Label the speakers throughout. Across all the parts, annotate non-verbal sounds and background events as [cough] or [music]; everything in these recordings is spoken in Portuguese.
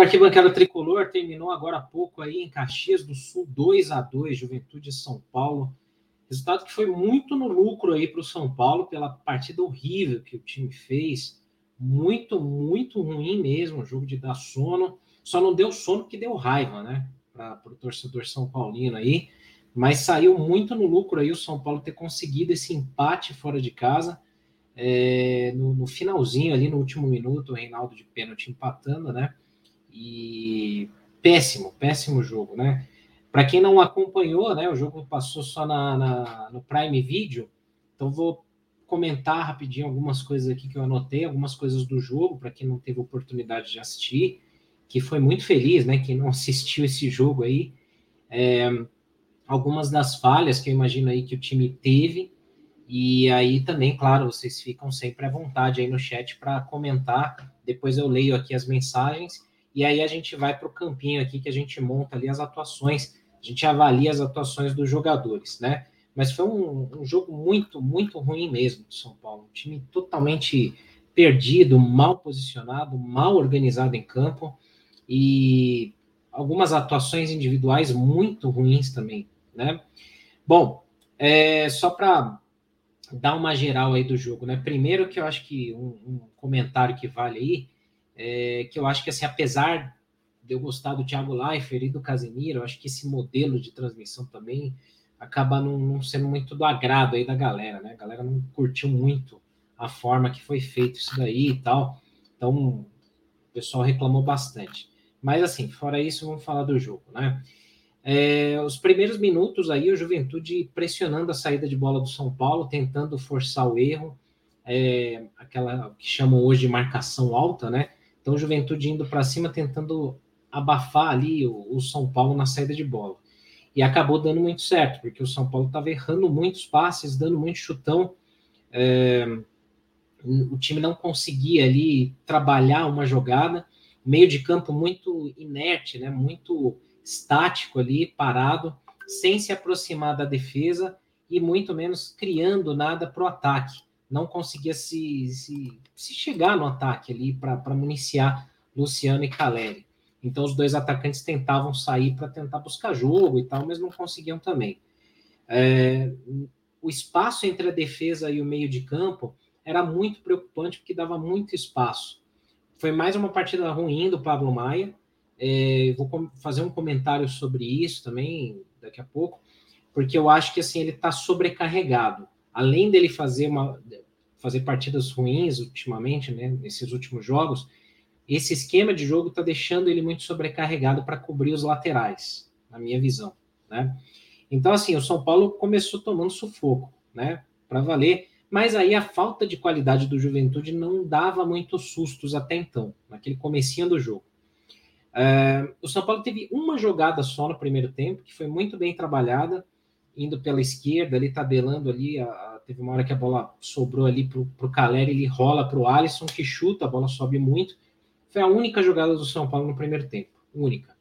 Speaker 1: Do Arquibancada Tricolor. Terminou agora há pouco aí em Caxias do Sul, 2 a 2 Juventude São Paulo. Resultado que foi muito no lucro aí para o São Paulo pela partida horrível que o time fez. Muito, muito ruim mesmo, jogo de dar sono. Só não deu sono porque deu raiva, né? Para o torcedor São Paulino aí. Mas saiu muito no lucro aí o São Paulo ter conseguido esse empate fora de casa. É, no, no, finalzinho ali, no último minuto, o Reinaldo de pênalti empatando, né? E péssimo, péssimo jogo, né? Para quem não acompanhou, né? O jogo passou só na, na, no Prime Video, então vou comentar rapidinho algumas coisas aqui que eu anotei, algumas coisas do jogo, para quem não teve oportunidade de assistir que foi muito feliz, né? Quem não assistiu esse jogo aí, é, algumas das falhas que eu imagino aí que o time teve, e aí também, claro, vocês ficam sempre à vontade aí no chat para comentar. Depois eu leio aqui as mensagens e aí a gente vai para o campinho aqui que a gente monta ali as atuações, a gente avalia as atuações dos jogadores, né? Mas foi um, um jogo muito, muito ruim mesmo do São Paulo. Um time totalmente perdido, mal posicionado, mal organizado em campo e algumas atuações individuais muito ruins também, né? Bom, é, só para dar uma geral aí do jogo, né? Primeiro que eu acho que um, um comentário que vale aí, é que eu acho que assim, apesar de eu gostar do Thiago Leifert e do Casemiro, eu acho que esse modelo de transmissão também acaba não, não, sendo muito do agrado aí da galera, né? A galera não curtiu muito a forma que foi feito isso daí e tal. Então, o pessoal reclamou bastante. Mas assim, fora isso, vamos falar do jogo, né? É, os primeiros minutos aí, o Juventude pressionando a saída de bola do São Paulo, tentando forçar o erro, é, aquela que chamam hoje de marcação alta, né? Então, Juventude indo para cima, tentando abafar ali o, o, São Paulo na saída de bola. E acabou dando muito certo, porque o São Paulo estava errando muitos passes, dando muito chutão. É, o time não conseguia ali trabalhar uma jogada meio de campo muito inerte, né? Muito estático ali, parado, sem se aproximar da defesa e muito menos criando nada para o ataque. Não conseguia se, se, se, chegar no ataque ali para municiar Luciano e Caleri. Então os dois atacantes tentavam sair para tentar buscar jogo e tal, mas não conseguiam também. É, o espaço entre a defesa e o meio de campo era muito preocupante porque dava muito espaço foi mais uma partida ruim do Pablo Maia. É, vou fazer um comentário sobre isso também daqui a pouco, porque eu acho que assim ele está sobrecarregado. Além dele fazer uma fazer partidas ruins ultimamente, né, nesses últimos jogos, esse esquema de jogo está deixando ele muito sobrecarregado para cobrir os laterais, na minha visão, né? Então assim, o São Paulo começou tomando sufoco, né, para valer. Mas aí a falta de qualidade do Juventude não dava muitos sustos até então, naquele comecinho do jogo. É, o São Paulo teve uma jogada só no primeiro tempo, que foi muito bem trabalhada, indo pela esquerda, ali tabelando ali, a, a, teve uma hora que a bola sobrou ali para o Caleri, ele rola para o Alisson, que chuta, a bola sobe muito. Foi a única jogada do São Paulo no primeiro tempo, única.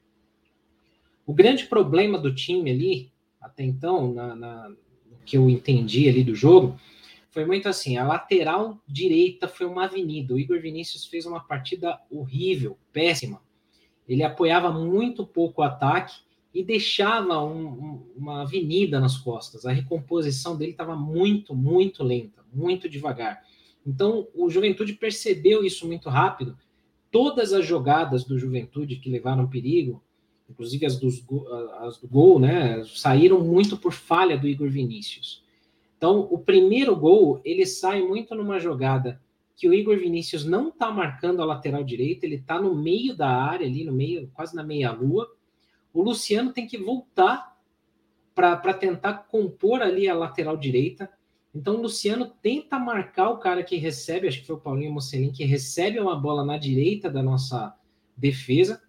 Speaker 1: O grande problema do time ali, até então, na, na, no que eu entendi ali do jogo, foi muito assim: a lateral direita foi uma avenida. O Igor Vinícius fez uma partida horrível, péssima. Ele apoiava muito pouco o ataque e deixava um, um, uma avenida nas costas. A recomposição dele estava muito, muito lenta, muito devagar. Então, o Juventude percebeu isso muito rápido. Todas as jogadas do Juventude que levaram perigo, inclusive as, dos, as do gol, né, saíram muito por falha do Igor Vinícius. Então, o primeiro gol, ele sai muito numa jogada que o Igor Vinícius não está marcando a lateral direita, ele está no meio da área, ali no meio, quase na meia-lua. O Luciano tem que voltar para tentar compor ali a lateral direita. Então, o Luciano tenta marcar o cara que recebe, acho que foi o Paulinho Mocelin, que recebe uma bola na direita da nossa defesa.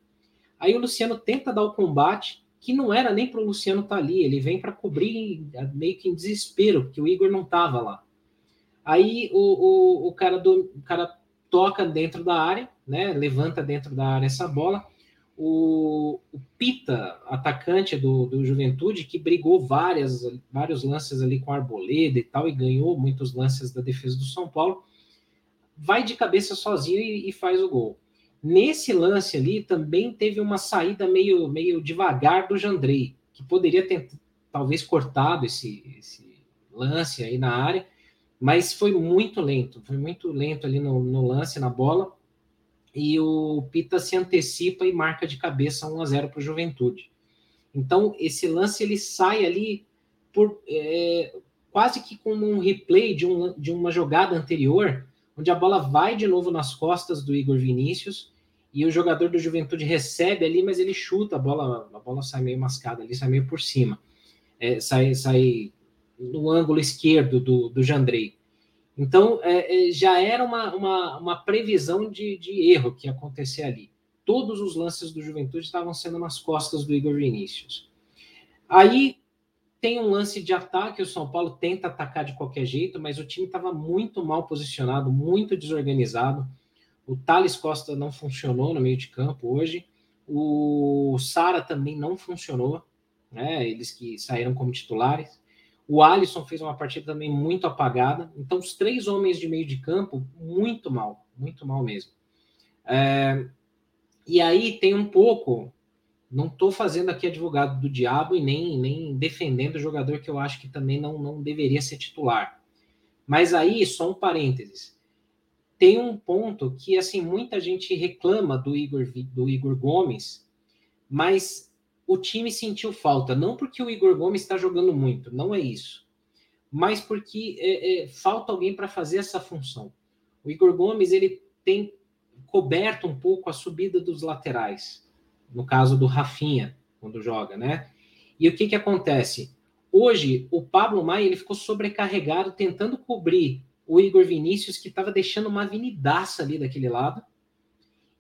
Speaker 1: Aí o Luciano tenta dar o combate, que não era nem para o Luciano estar tá ali, ele vem para cobrir meio que em desespero, porque o Igor não estava lá. Aí o, o, o, cara do, o cara toca dentro da área, né? Levanta dentro da área essa bola. O, o Pita, atacante do, do Juventude, que brigou várias, vários lances ali com a Arboleda e tal, e ganhou muitos lances da defesa do São Paulo, vai de cabeça sozinho e, e faz o gol. Nesse lance ali também teve uma saída meio, meio devagar do Jandrei, que poderia ter talvez cortado esse, esse lance aí na área, mas foi muito lento, foi muito lento ali no, no lance, na bola, e o Pita se antecipa e marca de cabeça 1 a 0 para o Juventude. Então, esse lance ele sai ali por é, quase que como um replay de, um, de uma jogada anterior, onde a bola vai de novo nas costas do Igor Vinícius e o jogador do Juventude recebe ali, mas ele chuta a bola, a bola sai meio mascada ali, sai meio por cima, é, sai, sai no ângulo esquerdo do, do Jandrei. Então, é, é, já era uma, uma, uma previsão de, de, erro que ia acontecer ali. Todos os lances do Juventude estavam sendo nas costas do Igor Vinícius. Aí tem um lance de ataque, o São Paulo tenta atacar de qualquer jeito, mas o time estava muito mal posicionado, muito desorganizado. O Thales Costa não funcionou no meio de campo hoje. O Sara também não funcionou, né? Eles que saíram como titulares. O Alisson fez uma partida também muito apagada. Então, os três homens de meio de campo, muito mal, muito mal mesmo. É, e aí tem um pouco. Não estou fazendo aqui advogado do diabo e nem, nem defendendo o jogador que eu acho que também não, não deveria ser titular. Mas aí, só um parênteses. Tem um ponto que assim muita gente reclama do Igor, do Igor Gomes, mas o time sentiu falta, não porque o Igor Gomes está jogando muito, não é isso, mas porque é, é, falta alguém para fazer essa função. O Igor Gomes ele tem coberto um pouco a subida dos laterais, no caso do Rafinha, quando joga, né? E o que, que acontece? Hoje, o Pablo Maia ele ficou sobrecarregado tentando cobrir o Igor Vinícius, que estava deixando uma avenidaça ali daquele lado,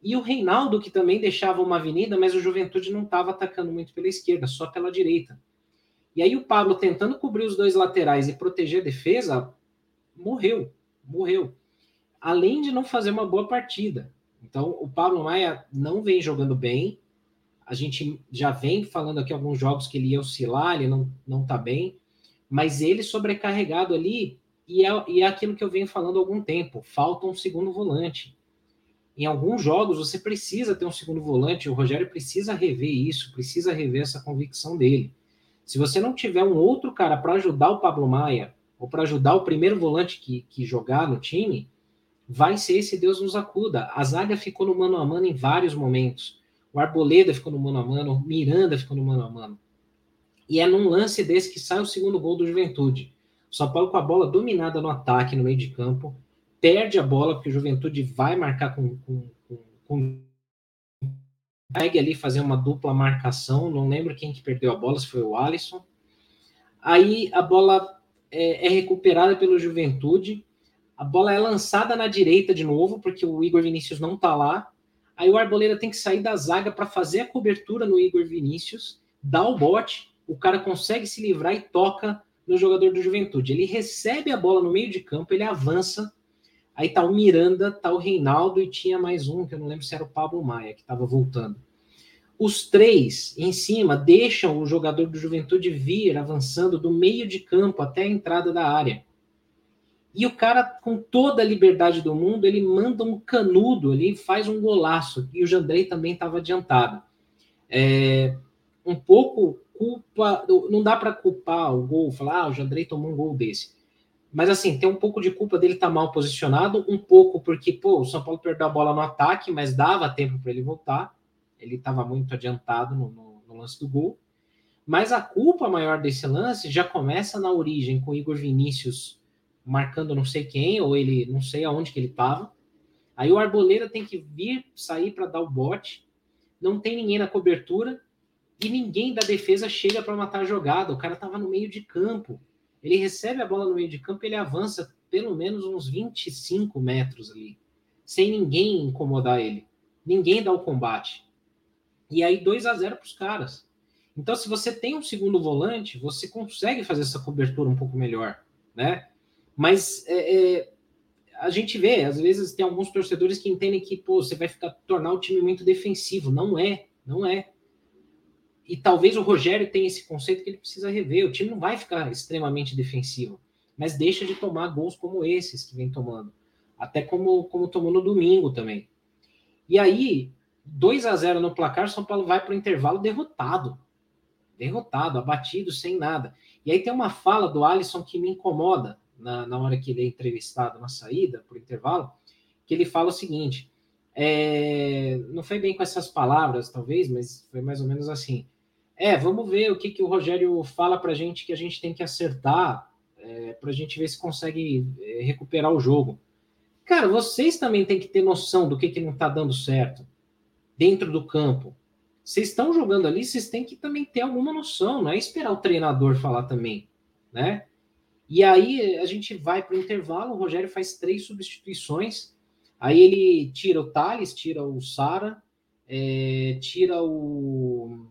Speaker 1: e o Reinaldo, que também deixava uma avenida, mas o Juventude não estava atacando muito pela esquerda, só pela direita. E aí o Pablo, tentando cobrir os dois laterais e proteger a defesa, morreu, morreu. Além de não fazer uma boa partida. Então, o Pablo Maia não vem jogando bem. A gente já vem falando aqui alguns jogos que ele ia oscilar, ele não, não tá bem. Mas ele sobrecarregado ali, e é, e é aquilo que eu venho falando há algum tempo: falta um segundo volante em alguns jogos você precisa ter um segundo volante, o Rogério precisa rever isso, precisa rever essa convicção dele. Se você não tiver um outro cara para ajudar o Pablo Maia, ou para ajudar o primeiro volante que, que jogar no time, vai ser esse Deus nos acuda. A zaga ficou no mano a mano em vários momentos. O Arboleda ficou no mano a mano, o Miranda ficou no mano a mano. E é num lance desse que sai o segundo gol do Juventude. São Paulo com a bola dominada no ataque, no meio de campo, perde a bola, porque o Juventude vai marcar com, com, com, consegue ali fazer uma dupla marcação, não lembro quem que perdeu a bola, se foi o Alisson. Aí a bola é, é, recuperada pelo Juventude, a bola é lançada na direita de novo, porque o Igor Vinícius não tá lá. Aí o Arboleda tem que sair da zaga para fazer a cobertura no Igor Vinícius, dá o bote, o cara consegue se livrar e toca no jogador do Juventude. Ele recebe a bola no meio de campo, ele avança Aí tá o Miranda, tá o Reinaldo e tinha mais um, que eu não lembro se era o Pablo Maia, que estava voltando. Os três em cima deixam o jogador do Juventude vir avançando do meio de campo até a entrada da área. E o cara, com toda a liberdade do mundo, ele manda um canudo ali, faz um golaço. E o Jandrei também estava adiantado. É, um pouco culpa. Não dá para culpar o gol, falar, ah, o Jandrei tomou um gol desse. Mas assim, tem um pouco de culpa dele estar tá mal posicionado, um pouco porque, pô, o São Paulo perdeu a bola no ataque, mas dava tempo para ele voltar. Ele estava muito adiantado no, no, no, lance do gol. Mas a culpa maior desse lance já começa na origem, com o Igor Vinícius marcando não sei quem, ou ele não sei aonde que ele estava. Aí o Arboleda tem que vir, sair para dar o bote. Não tem ninguém na cobertura e ninguém da defesa chega para matar a jogada. O cara estava no meio de campo ele recebe a bola no meio de campo, ele avança pelo menos uns 25 metros ali, sem ninguém incomodar ele. Ninguém dá o combate. E aí 2 a 0 para os caras. Então, se você tem um segundo volante, você consegue fazer essa cobertura um pouco melhor, né? Mas é, é, a gente vê, às vezes tem alguns torcedores que entendem que pô, você vai ficar tornar o time muito defensivo. Não é. Não é. E talvez o Rogério tenha esse conceito que ele precisa rever. O time não vai ficar extremamente defensivo, mas deixa de tomar gols como esses que vem tomando. Até como, como tomou no domingo também. E aí, 2 a 0 no placar, São Paulo vai para o intervalo derrotado. Derrotado, abatido, sem nada. E aí tem uma fala do Alisson que me incomoda na, na hora que ele é entrevistado na saída, por intervalo, que ele fala o seguinte: é, não foi bem com essas palavras, talvez, mas foi mais ou menos assim. É, vamos ver o que, que o Rogério fala para a gente que a gente tem que acertar é, para a gente ver se consegue é, recuperar o jogo. Cara, vocês também têm que ter noção do que, que não está dando certo dentro do campo. Vocês estão jogando ali, vocês têm que também ter alguma noção, não é esperar o treinador falar também, né? E aí a gente vai para o intervalo, o Rogério faz três substituições, aí ele tira o Thales, tira o Sara, é, tira o,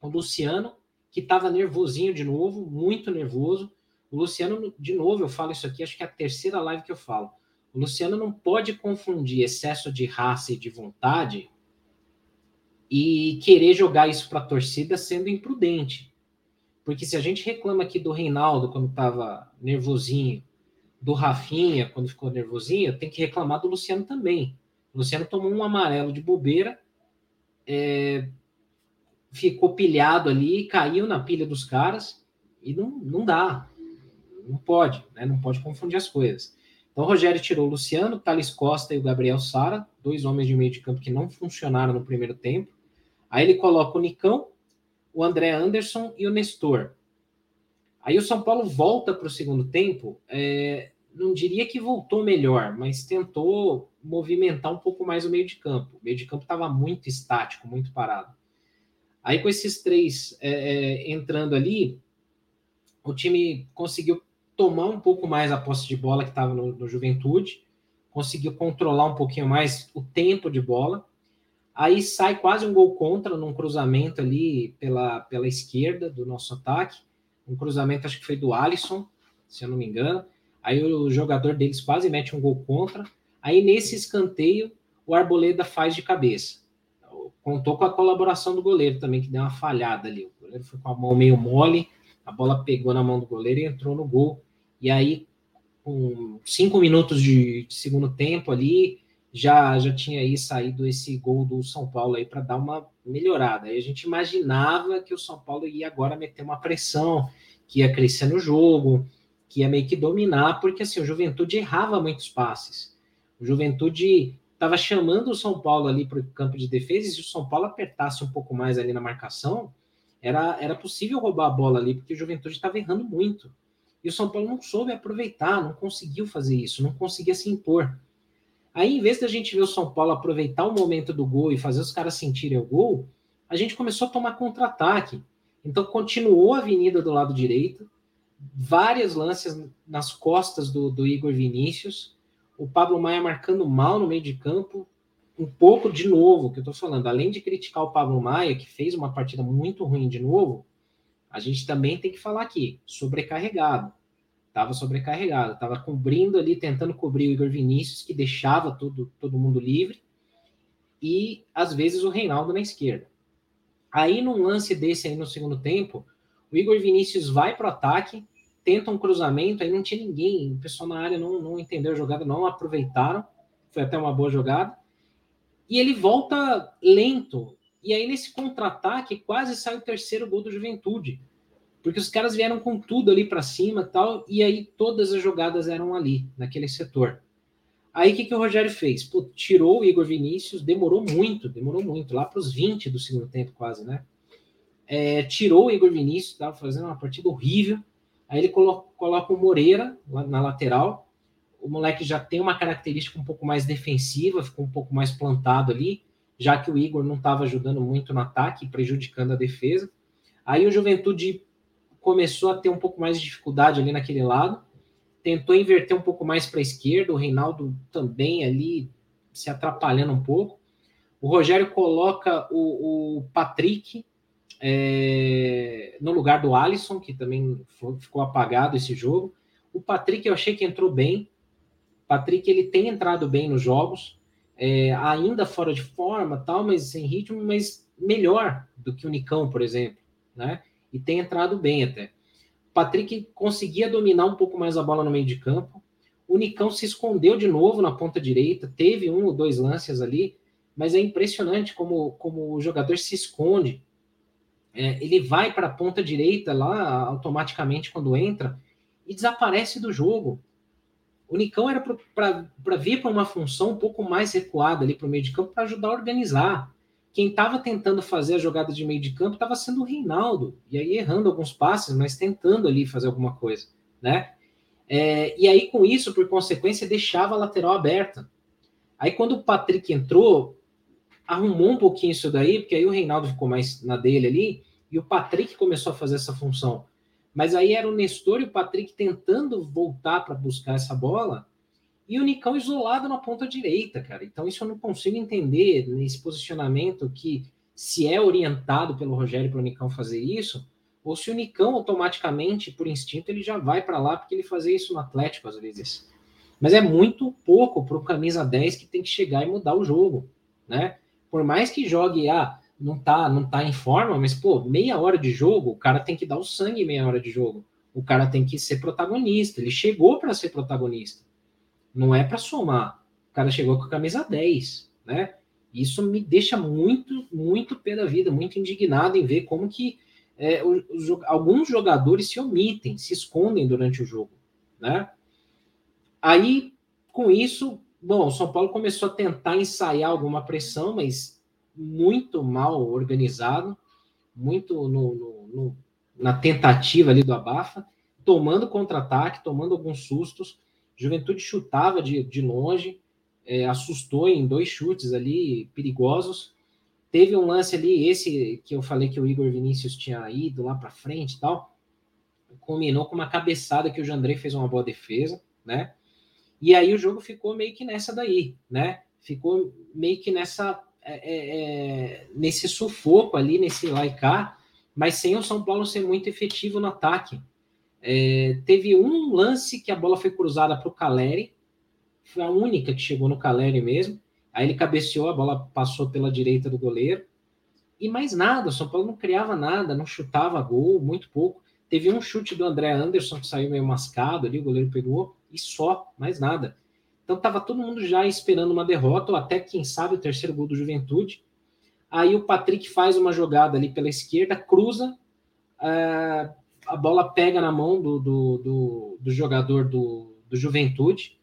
Speaker 1: o Luciano, que estava nervosinho de novo, muito nervoso. O Luciano, de novo, eu falo isso aqui, acho que é a terceira live que eu falo. O Luciano não pode confundir excesso de raça e de vontade e querer jogar isso para a torcida sendo imprudente. Porque se a gente reclama aqui do Reinaldo quando estava nervosinho, do Rafinha quando ficou nervosinho, tem que reclamar do Luciano também. O Luciano tomou um amarelo de bobeira, é, ficou pilhado ali, caiu na pilha dos caras e não, não dá. Não pode, né? não pode confundir as coisas. Então, o Rogério tirou o Luciano, Thales Costa e o Gabriel Sara, dois homens de meio de campo que não funcionaram no primeiro tempo. Aí ele coloca o Nicão, o André Anderson e o Nestor. Aí o São Paulo volta para o segundo tempo, é, não diria que voltou melhor, mas tentou movimentar um pouco mais o meio de campo. O meio de campo estava muito estático, muito parado. Aí com esses três é, é, entrando ali, o time conseguiu tomar um pouco mais a posse de bola que estava no, no Juventude, conseguiu controlar um pouquinho mais o tempo de bola. Aí sai quase um gol contra num cruzamento ali pela, pela esquerda do nosso ataque. Um cruzamento, acho que foi do Alisson, se eu não me engano. Aí o jogador deles quase mete um gol contra. Aí nesse escanteio, o Arboleda faz de cabeça. Contou com a colaboração do goleiro também, que deu uma falhada ali. O goleiro foi com a mão meio mole, a bola pegou na mão do goleiro e entrou no gol. E aí, com cinco minutos de, de segundo tempo ali, já já tinha aí saído esse gol do São Paulo aí para dar uma melhorada. Aí a gente imaginava que o São Paulo ia agora meter uma pressão, que ia crescer no jogo, que ia meio que dominar, porque assim, o Juventude errava muitos passes. O Juventude estava chamando o São Paulo ali para o campo de defesa, e se o São Paulo apertasse um pouco mais ali na marcação, era, era possível roubar a bola ali, porque o Juventude estava errando muito. E o São Paulo não soube aproveitar, não conseguiu fazer isso, não conseguia se impor. Aí, em vez da gente ver o São Paulo aproveitar o momento do gol e fazer os caras sentirem o gol, a gente começou a tomar contra-ataque. Então, continuou a avenida do lado direito, várias lances nas costas do, do Igor Vinícius, o Pablo Maia marcando mal no meio de campo, um pouco de novo, que eu tô falando, além de criticar o Pablo Maia, que fez uma partida muito ruim de novo, a gente também tem que falar aqui, sobrecarregado. Estava sobrecarregado, estava cobrindo ali, tentando cobrir o Igor Vinícius, que deixava todo, todo mundo livre, e às vezes o Reinaldo na esquerda. Aí, num lance desse aí no segundo tempo, o Igor Vinícius vai para o ataque, tenta um cruzamento, aí não tinha ninguém, o pessoal na área não, não entendeu a jogada, não aproveitaram, foi até uma boa jogada, e ele volta lento, e aí, nesse contra-ataque, quase sai o terceiro gol do Juventude. Porque os caras vieram com tudo ali para cima tal, e aí todas as jogadas eram ali, naquele setor. Aí o que, que o Rogério fez? Pô, tirou o Igor Vinícius, demorou muito, demorou muito, lá para os 20 do segundo tempo, quase, né? É, tirou o Igor Vinícius, estava fazendo uma partida horrível. Aí ele coloca, coloca o Moreira lá na lateral. O moleque já tem uma característica um pouco mais defensiva, ficou um pouco mais plantado ali já que o Igor não estava ajudando muito no ataque, prejudicando a defesa. Aí o Juventude começou a ter um pouco mais de dificuldade ali naquele lado, tentou inverter um pouco mais para a esquerda, o Reinaldo também ali se atrapalhando um pouco. O Rogério coloca o, o Patrick é, no lugar do Alisson, que também foi, ficou apagado esse jogo. O Patrick eu achei que entrou bem. Patrick ele tem entrado bem nos jogos, é, ainda fora de forma, tal, mas sem ritmo, mas melhor do que o Nicão, por exemplo, né? E tem entrado bem até. Patrick conseguia dominar um pouco mais a bola no meio de campo. O Nicão se escondeu de novo na ponta direita, teve um ou dois lances ali, mas é impressionante como, como o jogador se esconde. É, ele vai para a ponta direita lá automaticamente quando entra e desaparece do jogo. O Nicão era para vir para uma função um pouco mais recuada ali para o meio de campo para ajudar a organizar. Quem estava tentando fazer a jogada de meio de campo estava sendo o Reinaldo, e aí errando alguns passes, mas tentando ali fazer alguma coisa, né? É, e aí, com isso, por consequência, deixava a lateral aberta. Aí, quando o Patrick entrou, arrumou um pouquinho isso daí, porque aí o Reinaldo ficou mais na dele ali, e o Patrick começou a fazer essa função. Mas aí era o Nestor e o Patrick tentando voltar para buscar essa bola e o Nicão isolado na ponta direita, cara. Então isso eu não consigo entender nesse posicionamento que se é orientado pelo Rogério para o Nicão fazer isso, ou se o Nicão automaticamente, por instinto, ele já vai para lá porque ele fazia isso no Atlético às vezes. Mas é muito pouco para o camisa 10 que tem que chegar e mudar o jogo, né? Por mais que jogue, ah, não tá, não tá em forma, mas pô, meia hora de jogo, o cara tem que dar o sangue meia hora de jogo. O cara tem que ser protagonista. Ele chegou para ser protagonista. Não é para somar. O cara chegou com a camisa 10, né? Isso me deixa muito, muito pé da vida, muito indignado em ver como que é, os, alguns jogadores se omitem, se escondem durante o jogo, né? Aí, com isso, bom, o São Paulo começou a tentar ensaiar alguma pressão, mas muito mal organizado, muito no, no, no, na tentativa ali do abafa, tomando contra-ataque, tomando alguns sustos. Juventude chutava de, de longe, é, assustou em dois chutes ali perigosos. Teve um lance ali, esse que eu falei que o Igor Vinícius tinha ido lá para frente e tal, combinou com uma cabeçada que o Jandrei fez uma boa defesa, né? E aí o jogo ficou meio que nessa daí, né? Ficou meio que nessa é, é, é, nesse sufoco ali, nesse laicar, mas sem o São Paulo ser muito efetivo no ataque. É, teve um lance que a bola foi cruzada para o Caleri, foi a única que chegou no Caleri mesmo. Aí ele cabeceou, a bola passou pela direita do goleiro. E mais nada, o São Paulo não criava nada, não chutava gol, muito pouco. Teve um chute do André Anderson que saiu meio mascado ali, o goleiro pegou, e só, mais nada. Então estava todo mundo já esperando uma derrota, ou até, quem sabe, o terceiro gol do Juventude. Aí o Patrick faz uma jogada ali pela esquerda, cruza, uh, a bola pega na mão do, do, do, do jogador do, do Juventude.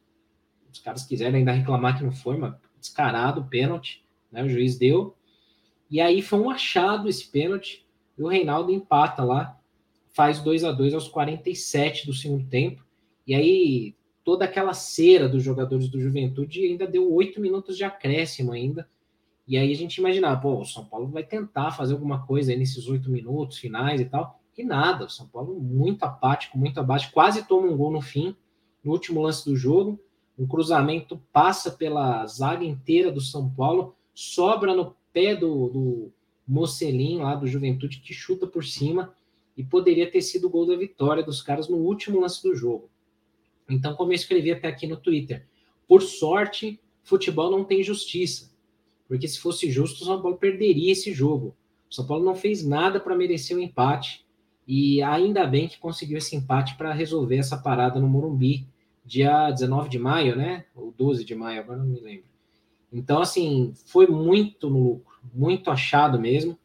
Speaker 1: Os caras quiserem ainda reclamar que não foi, mas descarado, pênalti, né? O juiz deu. E aí foi um achado esse pênalti. E o Reinaldo empata lá, faz 2 a 2 aos 47 do segundo tempo. E aí toda aquela cera dos jogadores do Juventude ainda deu oito minutos de acréscimo ainda. E aí a gente imaginava, pô, o São Paulo vai tentar fazer alguma coisa nesses oito minutos finais e tal. E nada, o São Paulo muito apático, muito abaixo, quase toma um gol no fim, no último lance do jogo. Um cruzamento passa pela zaga inteira do São Paulo, sobra no pé do, do Mocelin lá do Juventude, que chuta por cima, e poderia ter sido o gol da vitória dos caras no último lance do jogo. Então, como eu escrevi até aqui no Twitter, por sorte, futebol não tem justiça. Porque se fosse justo, o São Paulo perderia esse jogo. O São Paulo não fez nada para merecer o empate. E ainda bem que conseguiu esse empate para resolver essa parada no Morumbi, dia 19 de maio, né? Ou 12 de maio, agora não me lembro. Então, assim, foi muito no lucro, muito achado mesmo.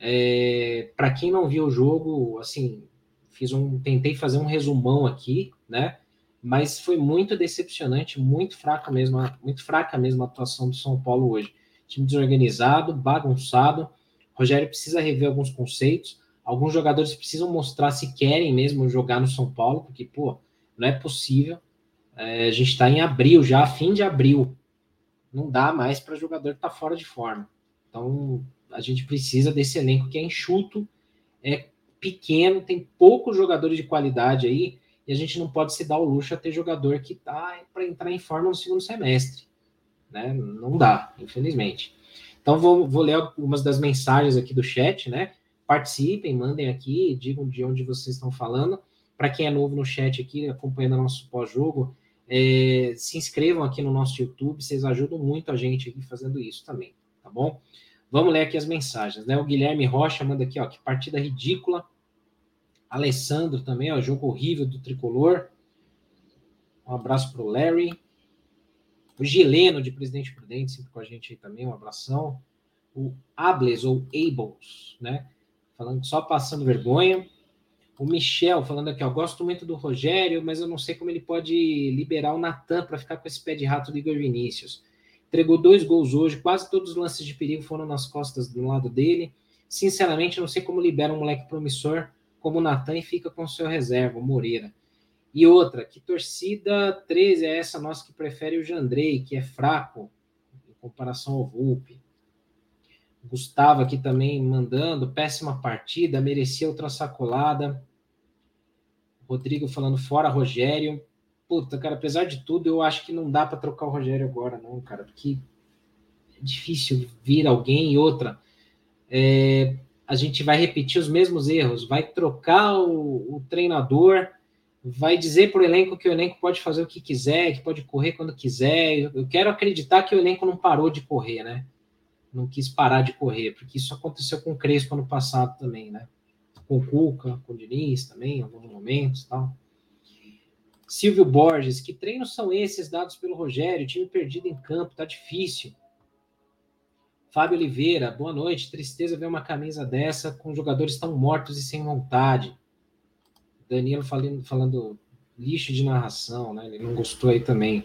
Speaker 1: É, para quem não viu o jogo, assim, fiz um, tentei fazer um resumão aqui, né? mas foi muito decepcionante, muito fraca mesmo, muito fraca mesmo a atuação do São Paulo hoje. Time desorganizado, bagunçado. Rogério precisa rever alguns conceitos. Alguns jogadores precisam mostrar se querem mesmo jogar no São Paulo, porque, pô, não é possível. É, a gente está em abril já, fim de abril. Não dá mais para jogador estar tá fora de forma. Então, a gente precisa desse elenco que é enxuto, é pequeno, tem poucos jogadores de qualidade aí e a gente não pode se dar o luxo a ter jogador que tá para entrar em forma no segundo semestre. Né? Não dá, infelizmente. Então, vou, vou ler algumas das mensagens aqui do chat, né? Participem, mandem aqui, digam de onde vocês estão falando. Para quem é novo no chat aqui, acompanhando nosso pós-jogo, é, se inscrevam aqui no nosso YouTube, vocês ajudam muito a gente aqui fazendo isso também, tá bom? Vamos ler aqui as mensagens, né? O Guilherme Rocha manda aqui, ó, que partida ridícula. Alessandro também, ó, jogo horrível do tricolor. Um abraço para o Larry. O Gileno, de Presidente Prudente, sempre com a gente aí também, um abração. O Ables, ou Ables, né? Falando só passando vergonha. O Michel falando aqui, ó, gosto muito do Rogério, mas eu não sei como ele pode liberar o Natan para ficar com esse pé de rato do Igor Vinícius. Entregou dois gols hoje, quase todos os lances de perigo foram nas costas do lado dele. Sinceramente, não sei como libera um moleque promissor como o Natan e fica com seu reserva, o Moreira. E outra, que torcida 13 é essa nossa que prefere o Jandrei, que é fraco em comparação ao Vulpe. Gustavo aqui também mandando, péssima partida, merecia outra sacolada. Rodrigo falando fora Rogério puta, cara, apesar de tudo, eu acho que não dá para trocar o Rogério agora, não, cara, porque é difícil vir alguém e outra. É, a gente vai repetir os mesmos erros, vai trocar o, o treinador, vai dizer para o elenco que o elenco pode fazer o que quiser, que pode correr quando quiser. Eu quero acreditar que o elenco não parou de correr, né? Não quis parar de correr, porque isso aconteceu com o Crespo ano passado também, né? Com o Cuca, com o Diniz também, em alguns momentos tal. Silvio Borges, que treinos são esses dados pelo Rogério? Time perdido em campo, tá difícil. Fábio Oliveira, boa noite. Tristeza ver uma camisa dessa com jogadores tão mortos e sem vontade. Danilo falando, falando lixo de narração, né? Ele não gostou aí também.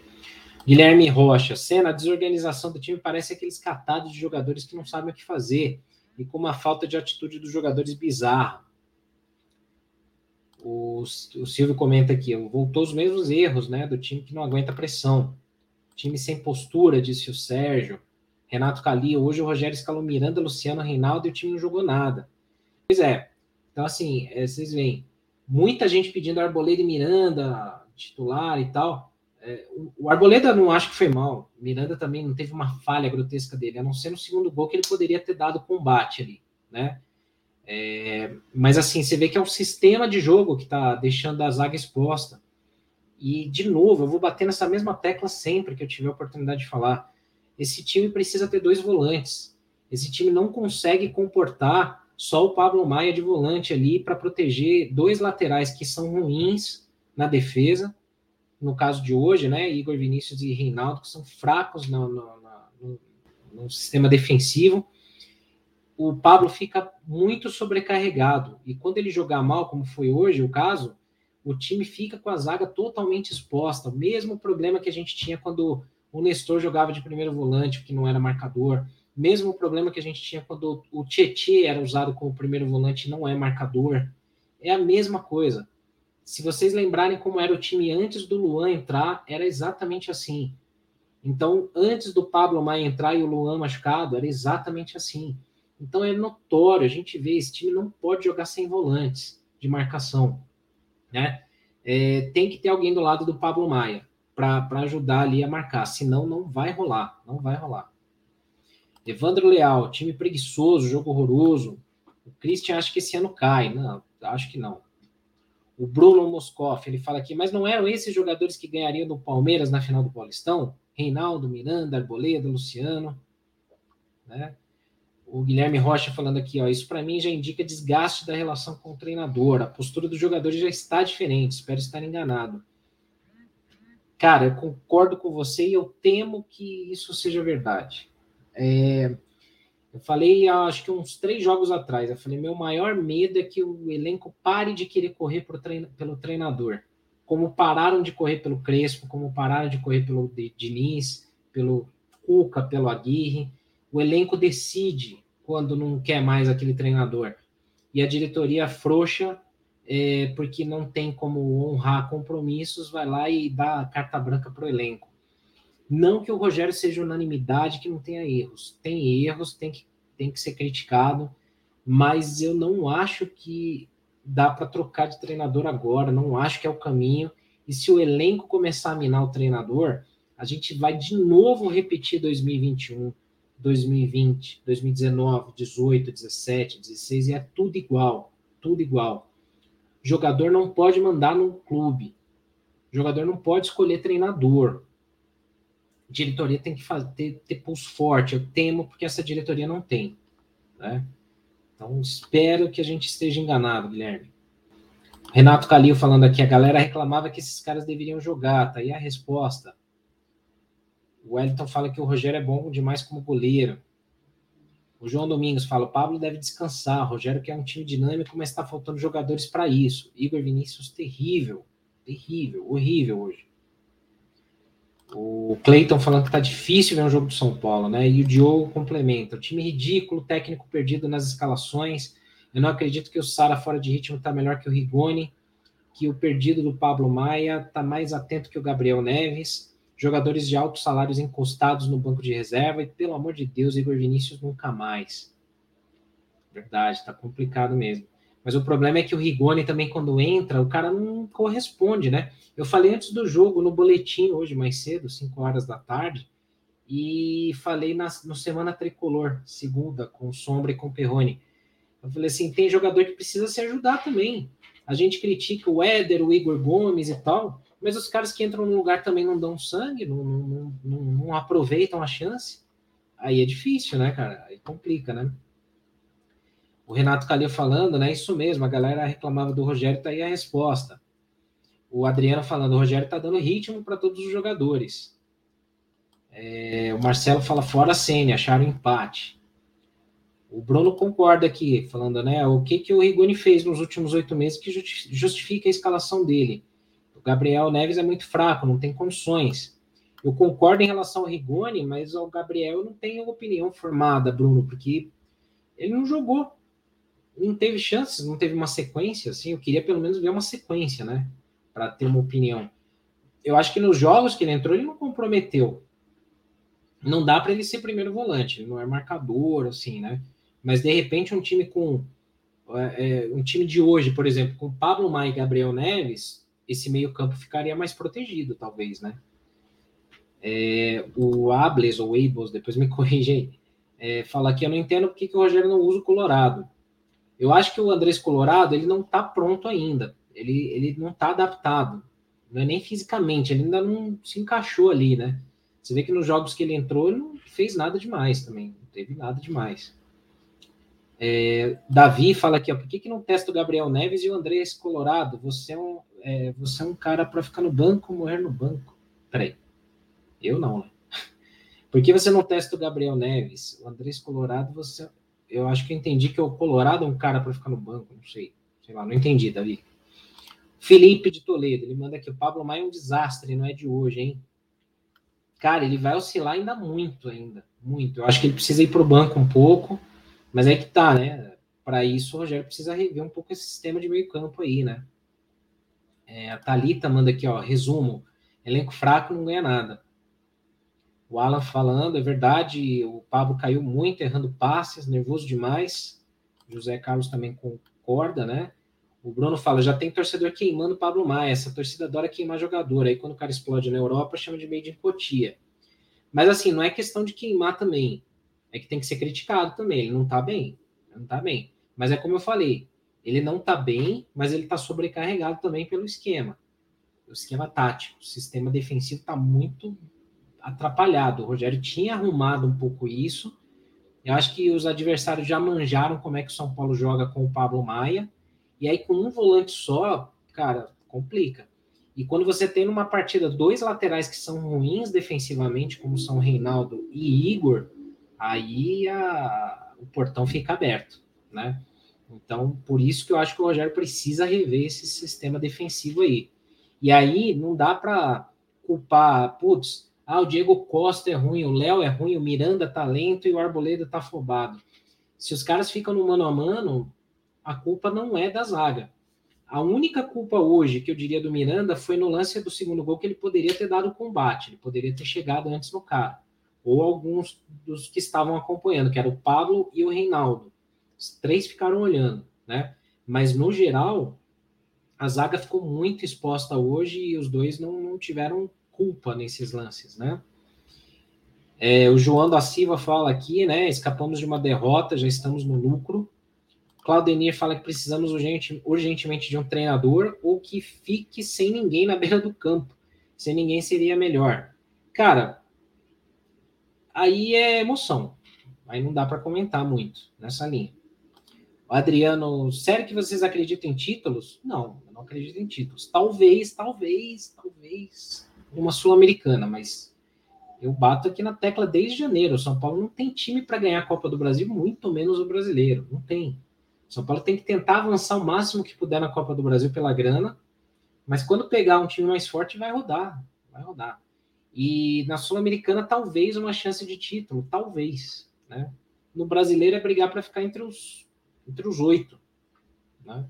Speaker 1: Guilherme Rocha, cena, a desorganização do time parece aqueles catados de jogadores que não sabem o que fazer e com uma falta de atitude dos jogadores bizarra. O, o Silvio comenta aqui, voltou os mesmos erros, né, do time que não aguenta pressão. Time sem postura, disse o Sérgio. Renato Calil, hoje o Rogério escalou Miranda, Luciano, Reinaldo e o time não jogou nada. Pois é. Então, assim, é, vocês veem, muita gente pedindo Arboleda e Miranda, titular e tal. É, o, Arboleda não acho que foi mal. Miranda também não teve uma falha grotesca dele, a não ser no segundo gol que ele poderia ter dado combate ali, né? É, mas assim, você vê que é um sistema de jogo que está deixando a zaga exposta. E, de novo, eu vou bater nessa mesma tecla sempre que eu tiver a oportunidade de falar. Esse time precisa ter dois volantes. Esse time não consegue comportar só o Pablo Maia de volante ali para proteger dois laterais que são ruins na defesa. No caso de hoje, né? Igor Vinícius e Reinaldo, que são fracos no, no, no, no sistema defensivo o Pablo fica muito sobrecarregado. E quando ele jogar mal, como foi hoje o caso, o time fica com a zaga totalmente exposta. O mesmo problema que a gente tinha quando o Nestor jogava de primeiro volante, que não era marcador. Mesmo problema que a gente tinha quando o Tietê era usado como primeiro volante, não é marcador. É a mesma coisa. Se vocês lembrarem como era o time antes do Luan entrar, era exatamente assim. Então, antes do Pablo Maia entrar e o Luan machucado, era exatamente assim. Então é notório, a gente vê, esse time não pode jogar sem volantes de marcação, né? É, tem que ter alguém do lado do Pablo Maia para ajudar ali a marcar, senão não vai rolar, não vai rolar. Evandro Leal, time preguiçoso, jogo horroroso. O Christian acha que esse ano cai, não, acho que não. O Bruno Moscoff, ele fala aqui, mas não eram esses jogadores que ganhariam do Palmeiras na final do Paulistão? Reinaldo, Miranda, Arboleda, Luciano, né? o Guilherme Rocha falando aqui, ó, isso para mim já indica desgaste da relação com o treinador. A postura dos jogadores já está diferente, espero estar enganado. Cara, eu concordo com você e eu temo que isso seja verdade. É, eu falei, acho que uns três jogos atrás, eu falei, meu maior medo é que o elenco pare de querer correr treino, pelo treinador. Como pararam de correr pelo Crespo, como pararam de correr pelo Diniz, pelo Cuca, pelo Aguirre o elenco decide quando não quer mais aquele treinador. E a diretoria frouxa, é, porque não tem como honrar compromissos, vai lá e dá carta branca para o elenco. Não que o Rogério seja unanimidade, que não tenha erros. Tem erros, tem que, tem que ser criticado, mas eu não acho que dá para trocar de treinador agora, não acho que é o caminho. E se o elenco começar a minar o treinador, a gente vai de novo repetir 2021 2020, 2019, 18, 17, 16, e é tudo igual, tudo igual. O jogador não pode mandar no clube. O jogador não pode escolher treinador. Diretoria tem que fazer, ter, ter pulso forte. Eu temo porque essa diretoria não tem. Né? Então, espero que a gente esteja enganado, Guilherme. Renato Calil falando aqui, a galera reclamava que esses caras deveriam jogar, tá aí a resposta. O Wellington fala que o Rogério é bom demais como goleiro. O João Domingos fala: o Pablo deve descansar. O Rogério quer um time dinâmico, mas está faltando jogadores para isso. Igor Vinícius, terrível. Terrível, horrível hoje. O Cleiton falando que tá difícil ver um jogo do São Paulo, né? E o Diogo complementa. O time ridículo, técnico perdido nas escalações. Eu não acredito que o Sara fora de ritmo tá melhor que o Rigoni, que o perdido do Pablo Maia tá mais atento que o Gabriel Neves jogadores de altos salários encostados no banco de reserva e, pelo amor de Deus, Igor Vinícius nunca mais. Verdade, tá complicado mesmo. Mas o problema é que o Rigoni também, quando entra, o cara não corresponde, né? Eu falei antes do jogo, no boletim, hoje mais cedo, 5 horas da tarde, e falei na, no Semana Tricolor, segunda, com Sombra e com Perrone. Eu falei assim: tem jogador que precisa se ajudar também. A gente critica o Éder, o Igor Gomes e tal, mas os caras que entram no lugar também não dão sangue, não, não, não, não aproveitam a chance. Aí é difícil, né, cara? Aí complica, né? O Renato Calil falando, né? Isso mesmo, a galera reclamava do Rogério, tá aí a resposta. O Adriano falando, o Rogério tá dando ritmo para todos os jogadores. É, o Marcelo fala fora a Sene, acharam empate. O Bruno concorda aqui, falando, né? O que, que o Rigoni fez nos últimos oito meses que justifica a escalação dele? O Gabriel Neves é muito fraco, não tem condições. Eu concordo em relação ao Rigoni, mas o Gabriel não tem opinião formada, Bruno, porque ele não jogou. Não teve chances, não teve uma sequência, assim. Eu queria pelo menos ver uma sequência, né? Para ter uma opinião. Eu acho que nos jogos que ele entrou, ele não comprometeu. Não dá para ele ser primeiro volante, ele não é marcador, assim, né? Mas de repente um time com. É, é um time de hoje, por exemplo, com Pablo Maia e Gabriel Neves, esse meio-campo ficaria mais protegido, talvez, né? É, o Ables ou Ables, depois me [laughs] corrige aí, é, fala que eu não entendo porque que o Rogério não usa o Colorado. Eu acho que o Andrés Colorado ele não está pronto ainda. Ele, ele não está adaptado. Não é nem fisicamente, ele ainda não se encaixou ali, né? Você vê que nos jogos que ele entrou, ele não fez nada demais também. Não teve nada demais. É, Davi fala aqui, ó, por que, que não testa o Gabriel Neves e o Andrés Colorado? Você é um, é, você é um cara para ficar no banco, morrer no banco. Peraí. Eu não, né? [laughs] Por que você não testa o Gabriel Neves? O Andrés Colorado, você. Eu acho que eu entendi que o Colorado é um cara para ficar no banco, não sei. Sei lá, não entendi, Davi. Felipe de Toledo, ele manda aqui: o Pablo Maia é um desastre, não é de hoje, hein? Cara, ele vai oscilar ainda muito, ainda. Muito. Eu acho que ele precisa ir para o banco um pouco, mas é que tá, né? Para isso, o Rogério precisa rever um pouco esse sistema de meio campo aí, né? É, a Thalita manda aqui, ó, resumo. Elenco fraco não ganha nada. O Alan falando, é verdade, o Pablo caiu muito, errando passes, nervoso demais. José Carlos também concorda, né? O Bruno fala, já tem torcedor queimando o Pablo Maia, essa torcida adora queimar jogador. Aí quando o cara explode na Europa, chama de meio de Cotia. Mas assim, não é questão de queimar também. É que tem que ser criticado também. Ele não tá bem. Não tá bem. Mas é como eu falei, ele não está bem, mas ele está sobrecarregado também pelo esquema. O esquema tático. O sistema defensivo está muito atrapalhado. O Rogério tinha arrumado um pouco isso. Eu acho que os adversários já manjaram como é que o São Paulo joga com o Pablo Maia. E aí, com um volante só, cara, complica. E quando você tem numa partida dois laterais que são ruins defensivamente, como são Reinaldo e Igor, aí a, o portão fica aberto, né? Então, por isso que eu acho que o Rogério precisa rever esse sistema defensivo aí. E aí não dá para culpar, putz, ah, o Diego Costa é ruim, o Léo é ruim, o Miranda tá lento e o Arboleda tá afobado. Se os caras ficam no mano a mano, a culpa não é da zaga. A única culpa hoje que eu diria do Miranda foi no lance do segundo gol que ele poderia ter dado combate, ele poderia ter chegado antes no cara. Ou alguns dos que estavam acompanhando, que era o Pablo e o Reinaldo. Os três ficaram olhando, né? Mas no geral, a zaga ficou muito exposta hoje e os dois não, não tiveram culpa nesses lances, né? É, o João da Silva fala aqui, né? Escapamos de uma derrota, já estamos no lucro. Claudenir fala que precisamos urgente, urgentemente de um treinador ou que fique sem ninguém na beira do campo. Sem ninguém seria melhor. Cara, aí é emoção. Aí não dá para comentar muito nessa linha. O Adriano, sério que vocês acreditam em títulos? Não, eu não acredito em títulos. Talvez, talvez, talvez uma sul-americana, mas eu bato aqui na tecla desde janeiro. O São Paulo não tem time para ganhar a Copa do Brasil, muito menos o brasileiro. Não tem. O São Paulo tem que tentar avançar o máximo que puder na Copa do Brasil pela grana, mas quando pegar um time mais forte, vai rodar. Vai rodar. E na Sul-Americana, talvez uma chance de título, talvez. Né? No brasileiro é brigar para ficar entre os, entre os oito. Né?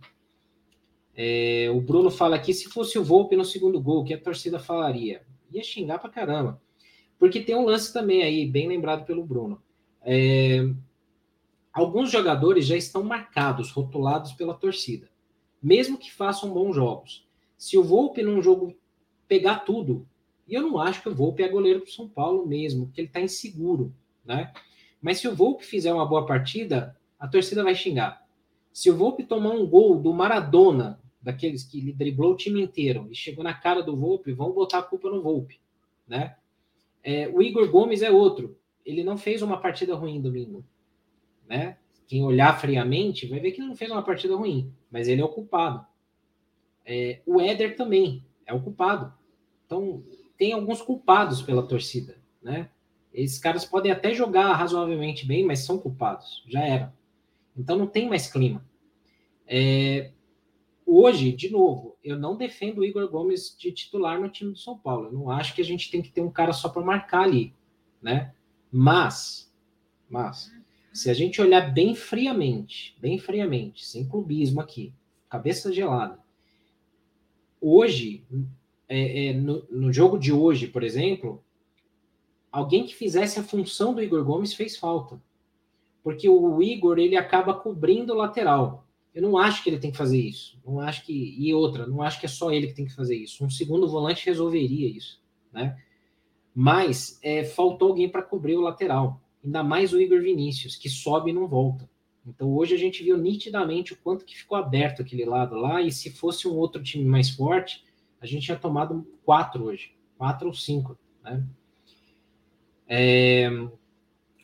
Speaker 1: É, o Bruno fala aqui: se fosse o Volpe no segundo gol, o que a torcida falaria? Ia xingar pra caramba. Porque tem um lance também aí, bem lembrado pelo Bruno. É, alguns jogadores já estão marcados, rotulados pela torcida, mesmo que façam bons jogos. Se o Volpe num jogo pegar tudo, e eu não acho que o Volpe é goleiro para São Paulo mesmo, porque ele está inseguro, né? Mas se o Volpe fizer uma boa partida, a torcida vai xingar. Se o Volpe tomar um gol do Maradona, daqueles que ele driblou o time inteiro e chegou na cara do Volpe, vão botar a culpa no Volpe, né? É, o Igor Gomes é outro. Ele não fez uma partida ruim domingo, né? Quem olhar friamente vai ver que não fez uma partida ruim, mas ele é o culpado. É, o Éder também é o culpado. Então, tem alguns culpados pela torcida, né? Esses caras podem até jogar razoavelmente bem, mas são culpados. Já era. Então, não tem mais clima. É, hoje, de novo, eu não defendo o Igor Gomes de titular no time do São Paulo. Eu não acho que a gente tem que ter um cara só para marcar ali, né? Mas, mas, se a gente olhar bem friamente, bem friamente, sem clubismo aqui, cabeça gelada, hoje, é, é, no, no jogo de hoje, por exemplo, alguém que fizesse a função do Igor Gomes fez falta. Porque o Igor, ele acaba cobrindo o lateral. Eu não acho que ele tem que fazer isso. Não acho que e outra, não acho que é só ele que tem que fazer isso. Um segundo volante resolveria isso, né? Mas é, faltou alguém para cobrir o lateral. Ainda mais o Igor Vinícius, que sobe e não volta. Então hoje a gente viu nitidamente o quanto que ficou aberto aquele lado lá. E se fosse um outro time mais forte, a gente tinha tomado quatro hoje, quatro ou cinco, né? É,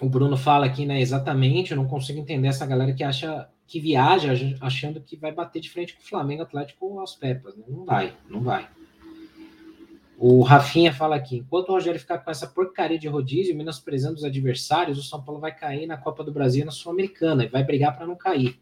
Speaker 1: o Bruno fala aqui, né? Exatamente, eu não consigo entender essa galera que acha que viaja achando que vai bater de frente com o Flamengo Atlético aos Pepas. Né? Não vai, não vai. O Rafinha fala aqui: enquanto o Rogério ficar com essa porcaria de rodízio, menosprezando os adversários, o São Paulo vai cair na Copa do Brasil e na Sul-Americana e vai brigar para não cair.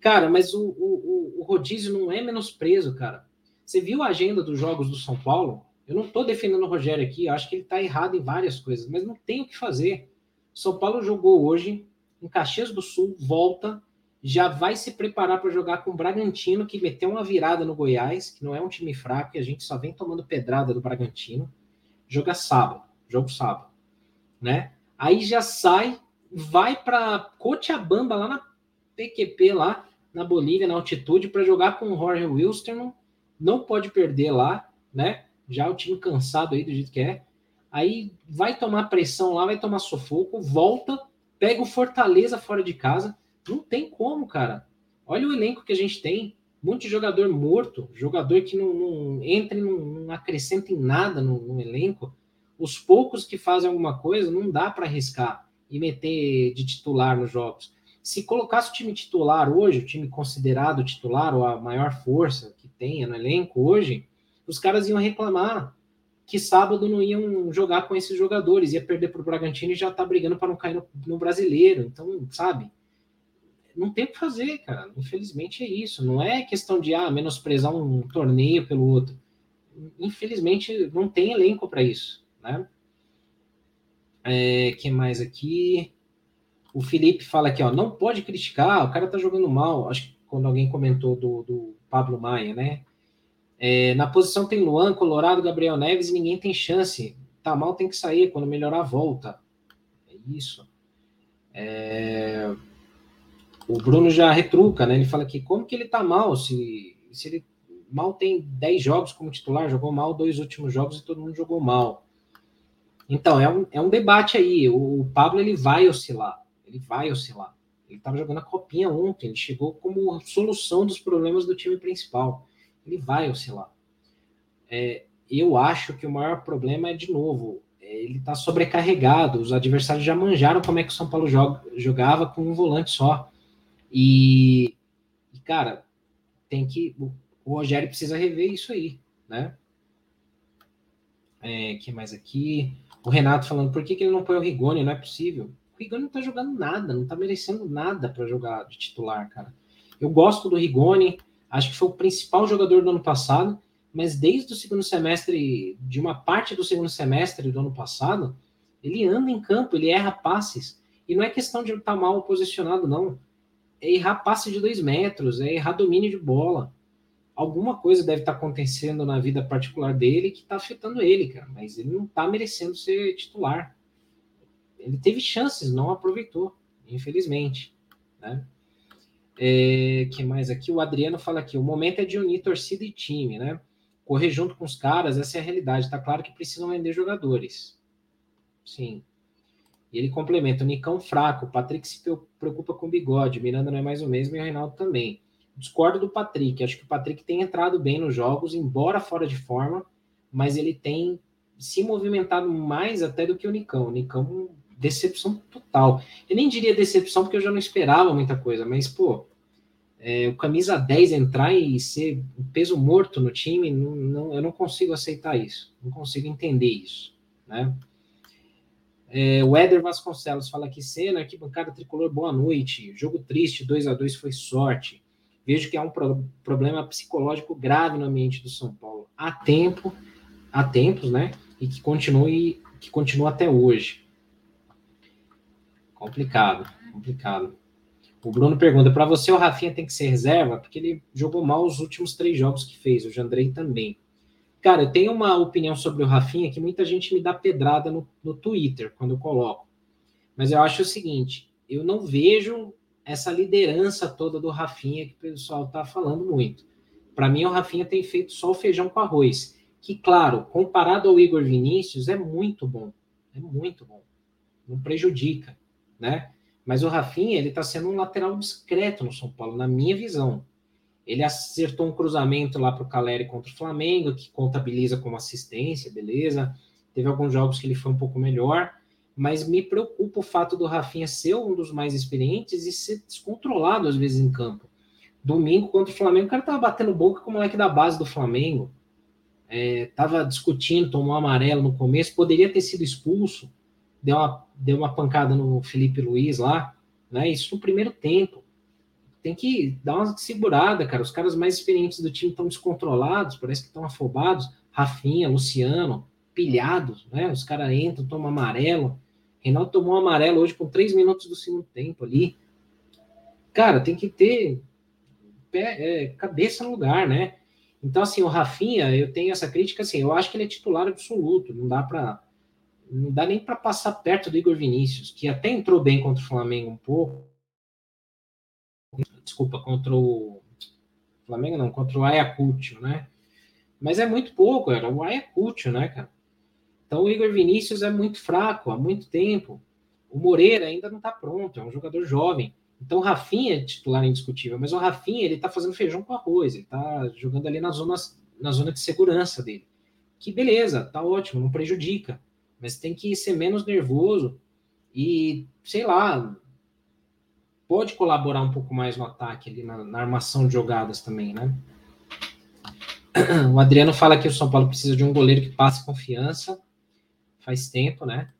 Speaker 1: Cara, mas o, o, o, rodízio não é menosprezo, cara. Você viu a agenda dos jogos do São Paulo? Eu não estou defendendo o Rogério aqui, acho que ele está errado em várias coisas, mas não tem o que fazer. São Paulo jogou hoje em Caxias do Sul, volta já vai se preparar para jogar com o Bragantino, que meteu uma virada no Goiás, que não é um time fraco, e a gente só vem tomando pedrada do Bragantino. Joga sábado, jogo sábado, né? Aí já sai, vai para Cochabamba, lá na PQP, lá na Bolívia, na altitude, para jogar com o Jorge Wilstermann. Não pode perder lá, né? Já o time cansado aí do jeito que é. Aí vai tomar pressão lá, vai tomar sufoco, volta, pega o Fortaleza fora de casa não tem como, cara. Olha o elenco que a gente tem. Muito jogador morto, jogador que não, não entra e não, não, acrescenta em nada no, no, elenco. Os poucos que fazem alguma coisa, não dá para arriscar e meter de titular nos jogos. Se colocasse o time titular hoje, o time considerado titular, ou a maior força que tenha no elenco hoje, os caras iam reclamar que sábado não iam jogar com esses jogadores, ia perder para o Bragantino e já tá brigando para não cair no, no brasileiro. Então, sabe? Não tem o que fazer, cara. Infelizmente é isso. Não é questão de ah, menosprezar um torneio pelo outro. Infelizmente não tem elenco para isso, né? É, que mais aqui? O Felipe fala aqui, ó, não pode criticar, o cara tá jogando mal. Acho que quando alguém comentou do, do Pablo Maia, né? É, na posição tem Luan, Colorado, Gabriel Neves ninguém tem chance. Tá mal, tem que sair. Quando melhorar, volta. É isso. É o Bruno já retruca, né? Ele fala que como que ele tá mal se, se ele mal tem 10 jogos como titular, jogou mal dois últimos jogos e todo mundo jogou mal. Então, é um, é um debate aí. O, o Pablo ele vai oscilar. Ele vai oscilar. Ele estava jogando a copinha ontem, ele chegou como solução dos problemas do time principal. Ele vai oscilar. É, eu acho que o maior problema é, de novo, ele está sobrecarregado. Os adversários já manjaram como é que o São Paulo joga, jogava com um volante só. E, e, cara, tem que. O, Rogério precisa rever isso aí, né? É, que mais aqui? O Renato falando, por que, que ele não põe o Rigoni? Não é possível. O Rigoni não tá jogando nada, não tá merecendo nada para jogar de titular, cara. Eu gosto do Rigoni, acho que foi o principal jogador do ano passado, mas desde o segundo semestre, de uma parte do segundo semestre do ano passado, ele anda em campo, ele erra passes. E não é questão de estar tá mal posicionado, não. É errar passe de dois metros, é errar domínio de bola. Alguma coisa deve estar tá acontecendo na vida particular dele que está afetando ele, cara. Mas ele não está merecendo ser titular. Ele teve chances, não aproveitou, infelizmente. Né? É, que mais aqui? O Adriano fala aqui: o momento é de unir torcida e time, né? correr junto com os caras, essa é a realidade. Tá claro que precisam vender jogadores. Sim. E ele complementa: o Nicão fraco, Patrick se preocupa com o bigode, Miranda não é mais o mesmo e o Reinaldo também. Discordo do Patrick, acho que o Patrick tem entrado bem nos jogos, embora fora de forma, mas ele tem se movimentado mais até do que o Nicão. O Nicão, decepção total. Eu nem diria decepção, porque eu já não esperava muita coisa, mas, pô, é, o camisa 10 entrar e ser um peso morto no time, não, não, eu não consigo aceitar isso, não consigo entender isso, né? É, o Éder Vasconcelos fala aqui, cena, aqui bancada tricolor, boa noite. Jogo triste, 2 a 2 foi sorte. Vejo que há um pro problema psicológico grave no ambiente do São Paulo. Há tempo, há tempos, né? E que continue, que continua até hoje. Complicado, complicado. O Bruno pergunta: para você o Rafinha tem que ser reserva? Porque ele jogou mal os últimos três jogos que fez, o Jandrei também. Cara, eu tenho uma opinião sobre o Rafinha que muita gente me dá pedrada no, no Twitter quando eu coloco. Mas eu acho o seguinte: eu não vejo essa liderança toda do Rafinha que o pessoal tá falando muito. Para mim, o Rafinha tem feito só o feijão com arroz. Que, claro, comparado ao Igor Vinícius, é muito bom. É muito bom. Não prejudica, né? Mas o Rafinha, ele está sendo um lateral discreto no São Paulo, na minha visão. Ele acertou um cruzamento lá para o Caleri contra o Flamengo, que contabiliza como assistência, beleza. Teve alguns jogos que ele foi um pouco melhor, mas me preocupa o fato do Rafinha ser um dos mais experientes e ser descontrolado às vezes em campo. Domingo contra o Flamengo, o cara tava batendo boca com o moleque da base do Flamengo. É, discutindo, tomou amarelo no começo, poderia ter sido expulso deu uma, deu uma pancada no Felipe Luiz lá, né? Isso no primeiro tempo. Tem que dar uma segurada, cara. Os caras mais experientes do time estão descontrolados, parece que estão afobados. Rafinha, Luciano, pilhados, né? Os caras entram, tomam amarelo. Reinaldo tomou um amarelo hoje com três minutos do segundo tempo ali. Cara, tem que ter pé, é, cabeça no lugar, né? Então, assim, o Rafinha, eu tenho essa crítica, assim, eu acho que ele é titular absoluto, não dá para não dá nem para passar perto do Igor Vinícius, que até entrou bem contra o Flamengo um pouco. Desculpa, contra o Flamengo não, contra o Ayacucho, né? Mas é muito pouco, era o Ayacucho, né, cara? Então o Igor Vinícius é muito fraco há muito tempo. O Moreira ainda não está pronto, é um jogador jovem. Então o Rafinha é titular indiscutível, mas o Rafinha ele tá fazendo feijão com arroz, ele tá jogando ali na zona, na zona de segurança dele. Que beleza, tá ótimo, não prejudica mas tem que ser menos nervoso e, sei lá, pode colaborar um pouco mais no ataque ali, na, na armação de jogadas também, né? O Adriano fala que o São Paulo precisa de um goleiro que passe confiança. Faz tempo, né?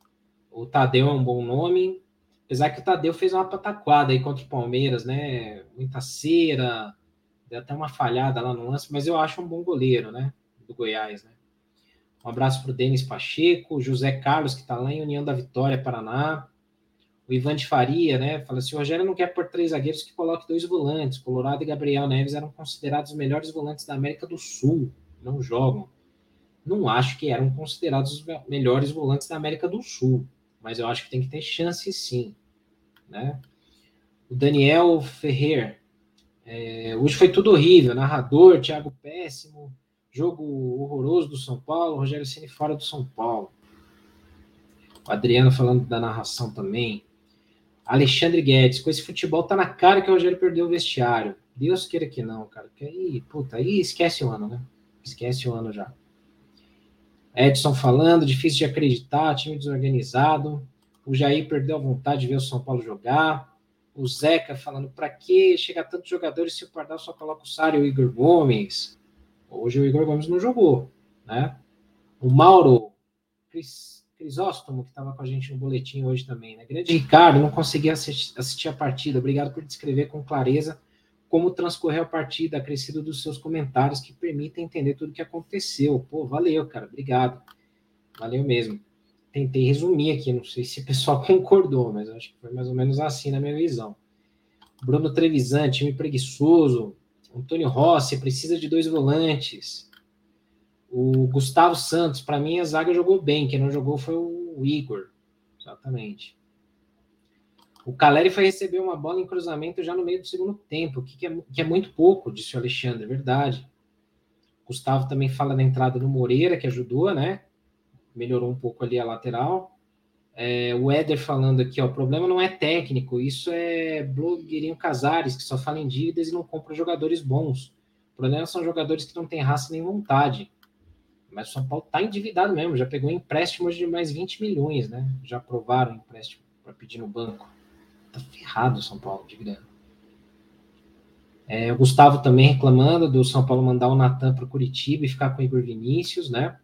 Speaker 1: O Tadeu é um bom nome. Apesar que o Tadeu fez uma pataquada aí contra o Palmeiras, né? Muita cera, deu até uma falhada lá no lance, mas eu acho um bom goleiro, né? Do Goiás, né? Um abraço para o Denis Pacheco, José Carlos, que está lá em União da Vitória, Paraná. O Ivan de Faria, né? Fala assim: o Rogério não quer por três zagueiros que coloque dois volantes. Colorado e Gabriel Neves eram considerados os melhores volantes da América do Sul. Não jogam. Não acho que eram considerados os melhores volantes da América do Sul. Mas eu acho que tem que ter chance sim. Né? O Daniel Ferrer. É, hoje foi tudo horrível. Narrador, Thiago Péssimo. Jogo horroroso do São Paulo, Rogério Ceni fora do São Paulo. O Adriano falando da narração também. Alexandre Guedes, com esse futebol tá na cara que o Rogério perdeu o vestiário. Deus queira que não, cara. Que aí, puta, aí esquece o ano, né? Esquece o ano já. Edson falando, difícil de acreditar, time desorganizado. O Jair perdeu a vontade de ver o São Paulo jogar. O Zeca falando, para que chegar tantos jogadores se o Pardal só coloca o Sário e o Igor Gomes? Hoje o Igor Gomes não jogou, né? O Mauro Cris, Crisóstomo, que estava com a gente no boletim hoje também, né? Grande Ricardo, não consegui assistir, assistir a partida. Obrigado por descrever com clareza como transcorreu a partida, acrescido dos seus comentários que permitem entender tudo o que aconteceu. Pô, valeu, cara, obrigado. Valeu mesmo. Tentei resumir aqui, não sei se o pessoal [laughs] concordou, mas acho que foi mais ou menos assim na minha visão. Bruno Trevisan, time preguiçoso. Antônio Rossi, precisa de dois volantes. O Gustavo Santos, para mim a zaga jogou bem, quem não jogou foi o Igor. Exatamente. O Caleri foi receber uma bola em cruzamento já no meio do segundo tempo, que é, que é muito pouco, disse o Alexandre, é verdade. Gustavo também fala da entrada do Moreira, que ajudou, né? Melhorou um pouco ali a lateral. É, o Éder falando aqui, ó, o problema não é técnico, isso é blogueirinho Casares, que só fala em dívidas e não compra jogadores bons. O problema são jogadores que não têm raça nem vontade. Mas o São Paulo tá endividado mesmo, já pegou empréstimos de mais 20 milhões, né? Já aprovaram empréstimo para pedir no banco. Tá ferrado o São Paulo, dividendo. É, o Gustavo também reclamando do São Paulo mandar o Natan para Curitiba e ficar com o Igor Vinícius, né?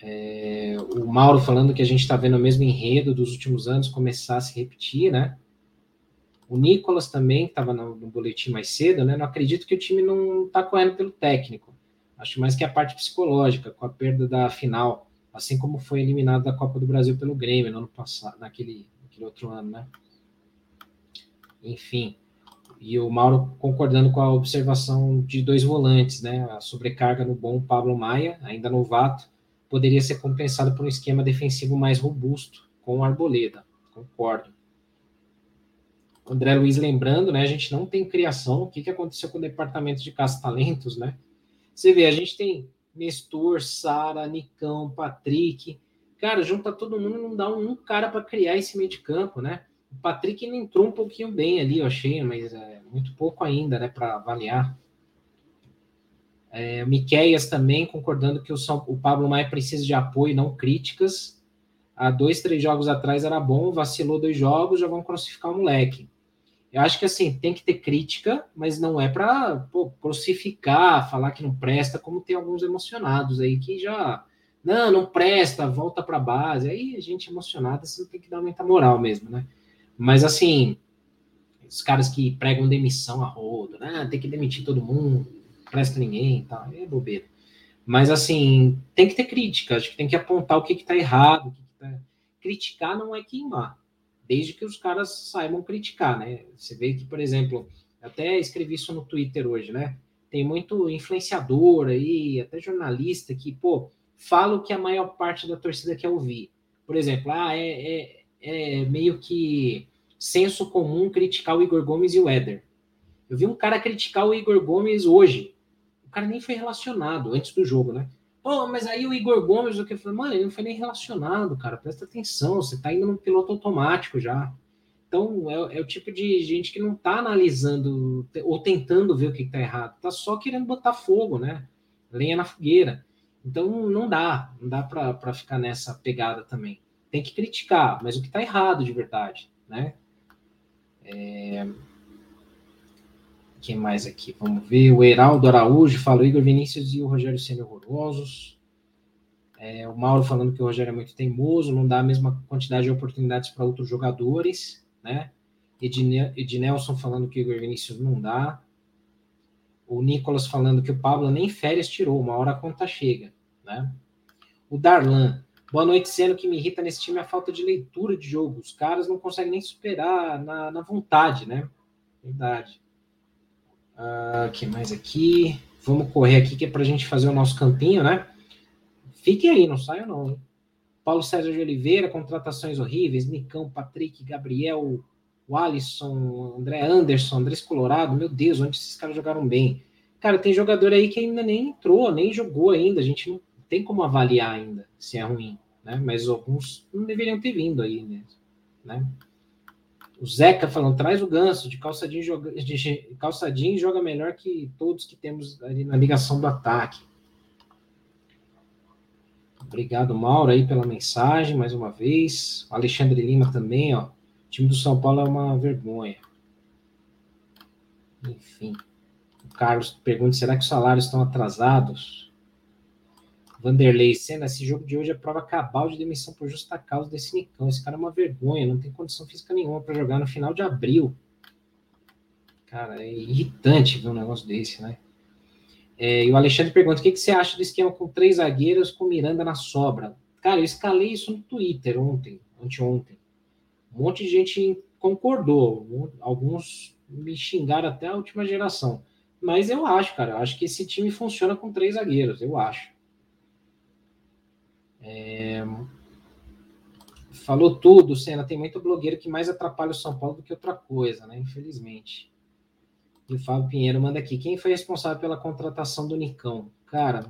Speaker 1: É, o Mauro falando que a gente está vendo o mesmo enredo dos últimos anos começar a se repetir, né? O Nicolas também, que estava no, no, boletim mais cedo, né? Não acredito que o time não está correndo pelo técnico. Acho mais que a parte psicológica, com a perda da final, assim como foi eliminado da Copa do Brasil pelo Grêmio no ano passado, naquele, naquele outro ano, né? enfim. E o Mauro concordando com a observação de dois volantes, né? A sobrecarga no bom Pablo Maia, ainda novato, poderia ser compensado por um esquema defensivo mais robusto, com o Arboleda. Concordo. André Luiz lembrando, né? A gente não tem criação. O que, que aconteceu com o departamento de caça-talentos, né? Você vê, a gente tem Nestor, Sara, Nicão, Patrick. Cara, junta todo mundo não dá um cara para criar esse meio de campo, né? O Patrick entrou um pouquinho bem ali, eu achei, mas é muito pouco ainda, né, para avaliar. É, Miqueias também concordando que o, São, o Pablo Maia precisa de apoio, não críticas. Há dois, três jogos atrás era bom, vacilou dois jogos, já vão crucificar o moleque. Eu acho que assim, tem que ter crítica, mas não é para crucificar, falar que não presta, como tem alguns emocionados aí que já. Não, não presta, volta para base. Aí a gente emocionada, você tem que dar muita moral mesmo, né? Mas assim, os caras que pregam demissão a rodo, né? Tem que demitir todo mundo, presta ninguém tá? É bobeira. Mas assim, tem que ter crítica, acho que tem que apontar o que está errado. Que que tá... Criticar não é queimar, desde que os caras saibam criticar, né? Você vê que, por exemplo, até escrevi isso no Twitter hoje, né? Tem muito influenciador aí, até jornalista que, pô, fala o que a maior parte da torcida quer ouvir. Por exemplo, ah, é, é é meio que senso comum criticar o Igor Gomes e o Éder. Eu vi um cara criticar o Igor Gomes hoje. O cara nem foi relacionado antes do jogo, né? Pô, mas aí o Igor Gomes, o que falou, mano, ele não foi nem relacionado, cara. Presta atenção, você tá indo no piloto automático já. Então, é, é o tipo de gente que não tá analisando ou tentando ver o que tá errado, tá só querendo botar fogo, né? Lenha na fogueira. Então, não dá, não dá para ficar nessa pegada também tem que criticar, mas o que está errado de verdade, né? É... Quem mais aqui? Vamos ver. O Heraldo Araújo fala o Igor Vinícius e o Rogério sendo horrorosos. É, o Mauro falando que o Rogério é muito teimoso, não dá a mesma quantidade de oportunidades para outros jogadores, né? Ednelson falando que o Igor Vinícius não dá. O Nicolas falando que o Pablo nem férias tirou, uma hora a conta chega, né? O Darlan, Boa noite, sendo que me irrita nesse time a falta de leitura de jogo. Os caras não conseguem nem superar na, na vontade, né? Verdade. O uh, que mais aqui? Vamos correr aqui que é para a gente fazer o nosso campinho, né? Fique aí, não saia não. Hein? Paulo César de Oliveira, contratações horríveis, Nicão, Patrick, Gabriel, o Alisson, André Anderson, Andrés Colorado, meu Deus, onde esses caras jogaram bem? Cara, tem jogador aí que ainda nem entrou, nem jogou ainda, a gente não tem como avaliar ainda se é ruim né? Mas alguns não deveriam ter vindo aí, né? né? O Zeca falando, traz o ganso de calçadinho, joga, de calçadinho joga melhor que todos que temos ali na ligação do ataque. Obrigado, Mauro, aí pela mensagem, mais uma vez. O Alexandre Lima também, ó. O time do São Paulo é uma vergonha. Enfim. O Carlos pergunta: será que os salários estão atrasados? Vanderlei, Senna, esse jogo de hoje é prova cabal de demissão por justa causa desse Nicão. Esse cara é uma vergonha, não tem condição física nenhuma para jogar no final de abril. Cara, é irritante ver um negócio desse, né? É, e o Alexandre pergunta: o que, que você acha do esquema com três zagueiros com Miranda na sobra? Cara, eu escalei isso no Twitter ontem, anteontem. Um monte de gente concordou. Alguns me xingaram até a última geração. Mas eu acho, cara, eu acho que esse time funciona com três zagueiros, eu acho. É... Falou tudo, Senna. Tem muito blogueiro que mais atrapalha o São Paulo do que outra coisa, né? Infelizmente. E o Fábio Pinheiro manda aqui. Quem foi responsável pela contratação do Nicão? Cara,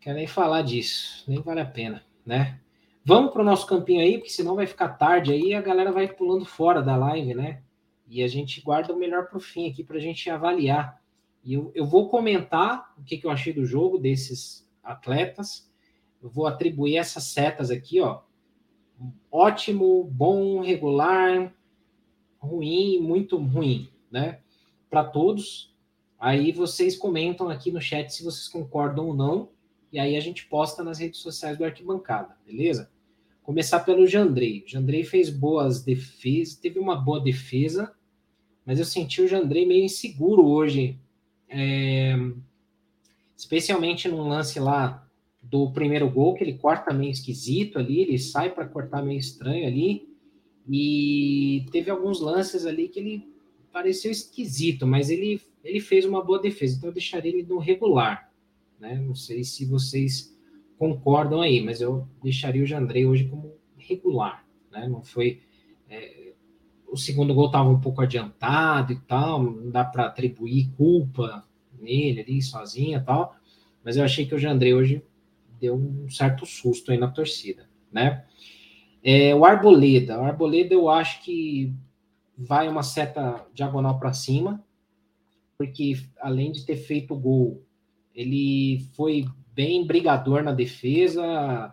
Speaker 1: quero nem falar disso. Nem vale a pena, né? Vamos para o nosso campinho aí, porque senão vai ficar tarde aí e a galera vai pulando fora da live, né? E a gente guarda o melhor para o fim aqui para a gente avaliar. E eu, eu vou comentar o que, que eu achei do jogo desses atletas. Eu vou atribuir essas setas aqui, ó. Ótimo, bom, regular, ruim, muito ruim, né? Para todos. Aí vocês comentam aqui no chat se vocês concordam ou não. E aí a gente posta nas redes sociais do Arquibancada, beleza? Começar pelo Jandrei. O Jandrei fez boas defesas, teve uma boa defesa, mas eu senti o Jandrei meio inseguro hoje. É... Especialmente num lance lá do primeiro gol, que ele corta meio esquisito ali, ele sai para cortar meio estranho ali. E teve alguns lances ali que ele pareceu esquisito, mas ele, ele fez uma boa defesa, então eu deixaria ele no regular. Né? Não sei se vocês concordam aí, mas eu deixaria o Jandrei hoje como regular. Né? Não foi. É, o segundo gol estava um pouco adiantado e tal, não dá para atribuir culpa nele ali sozinho e tal, mas eu achei que o Jandrei hoje deu um certo susto aí na torcida, né? É, o Arboleda. O Arboleda eu acho que vai uma seta diagonal para cima, porque além de ter feito o gol, ele foi bem brigador na defesa,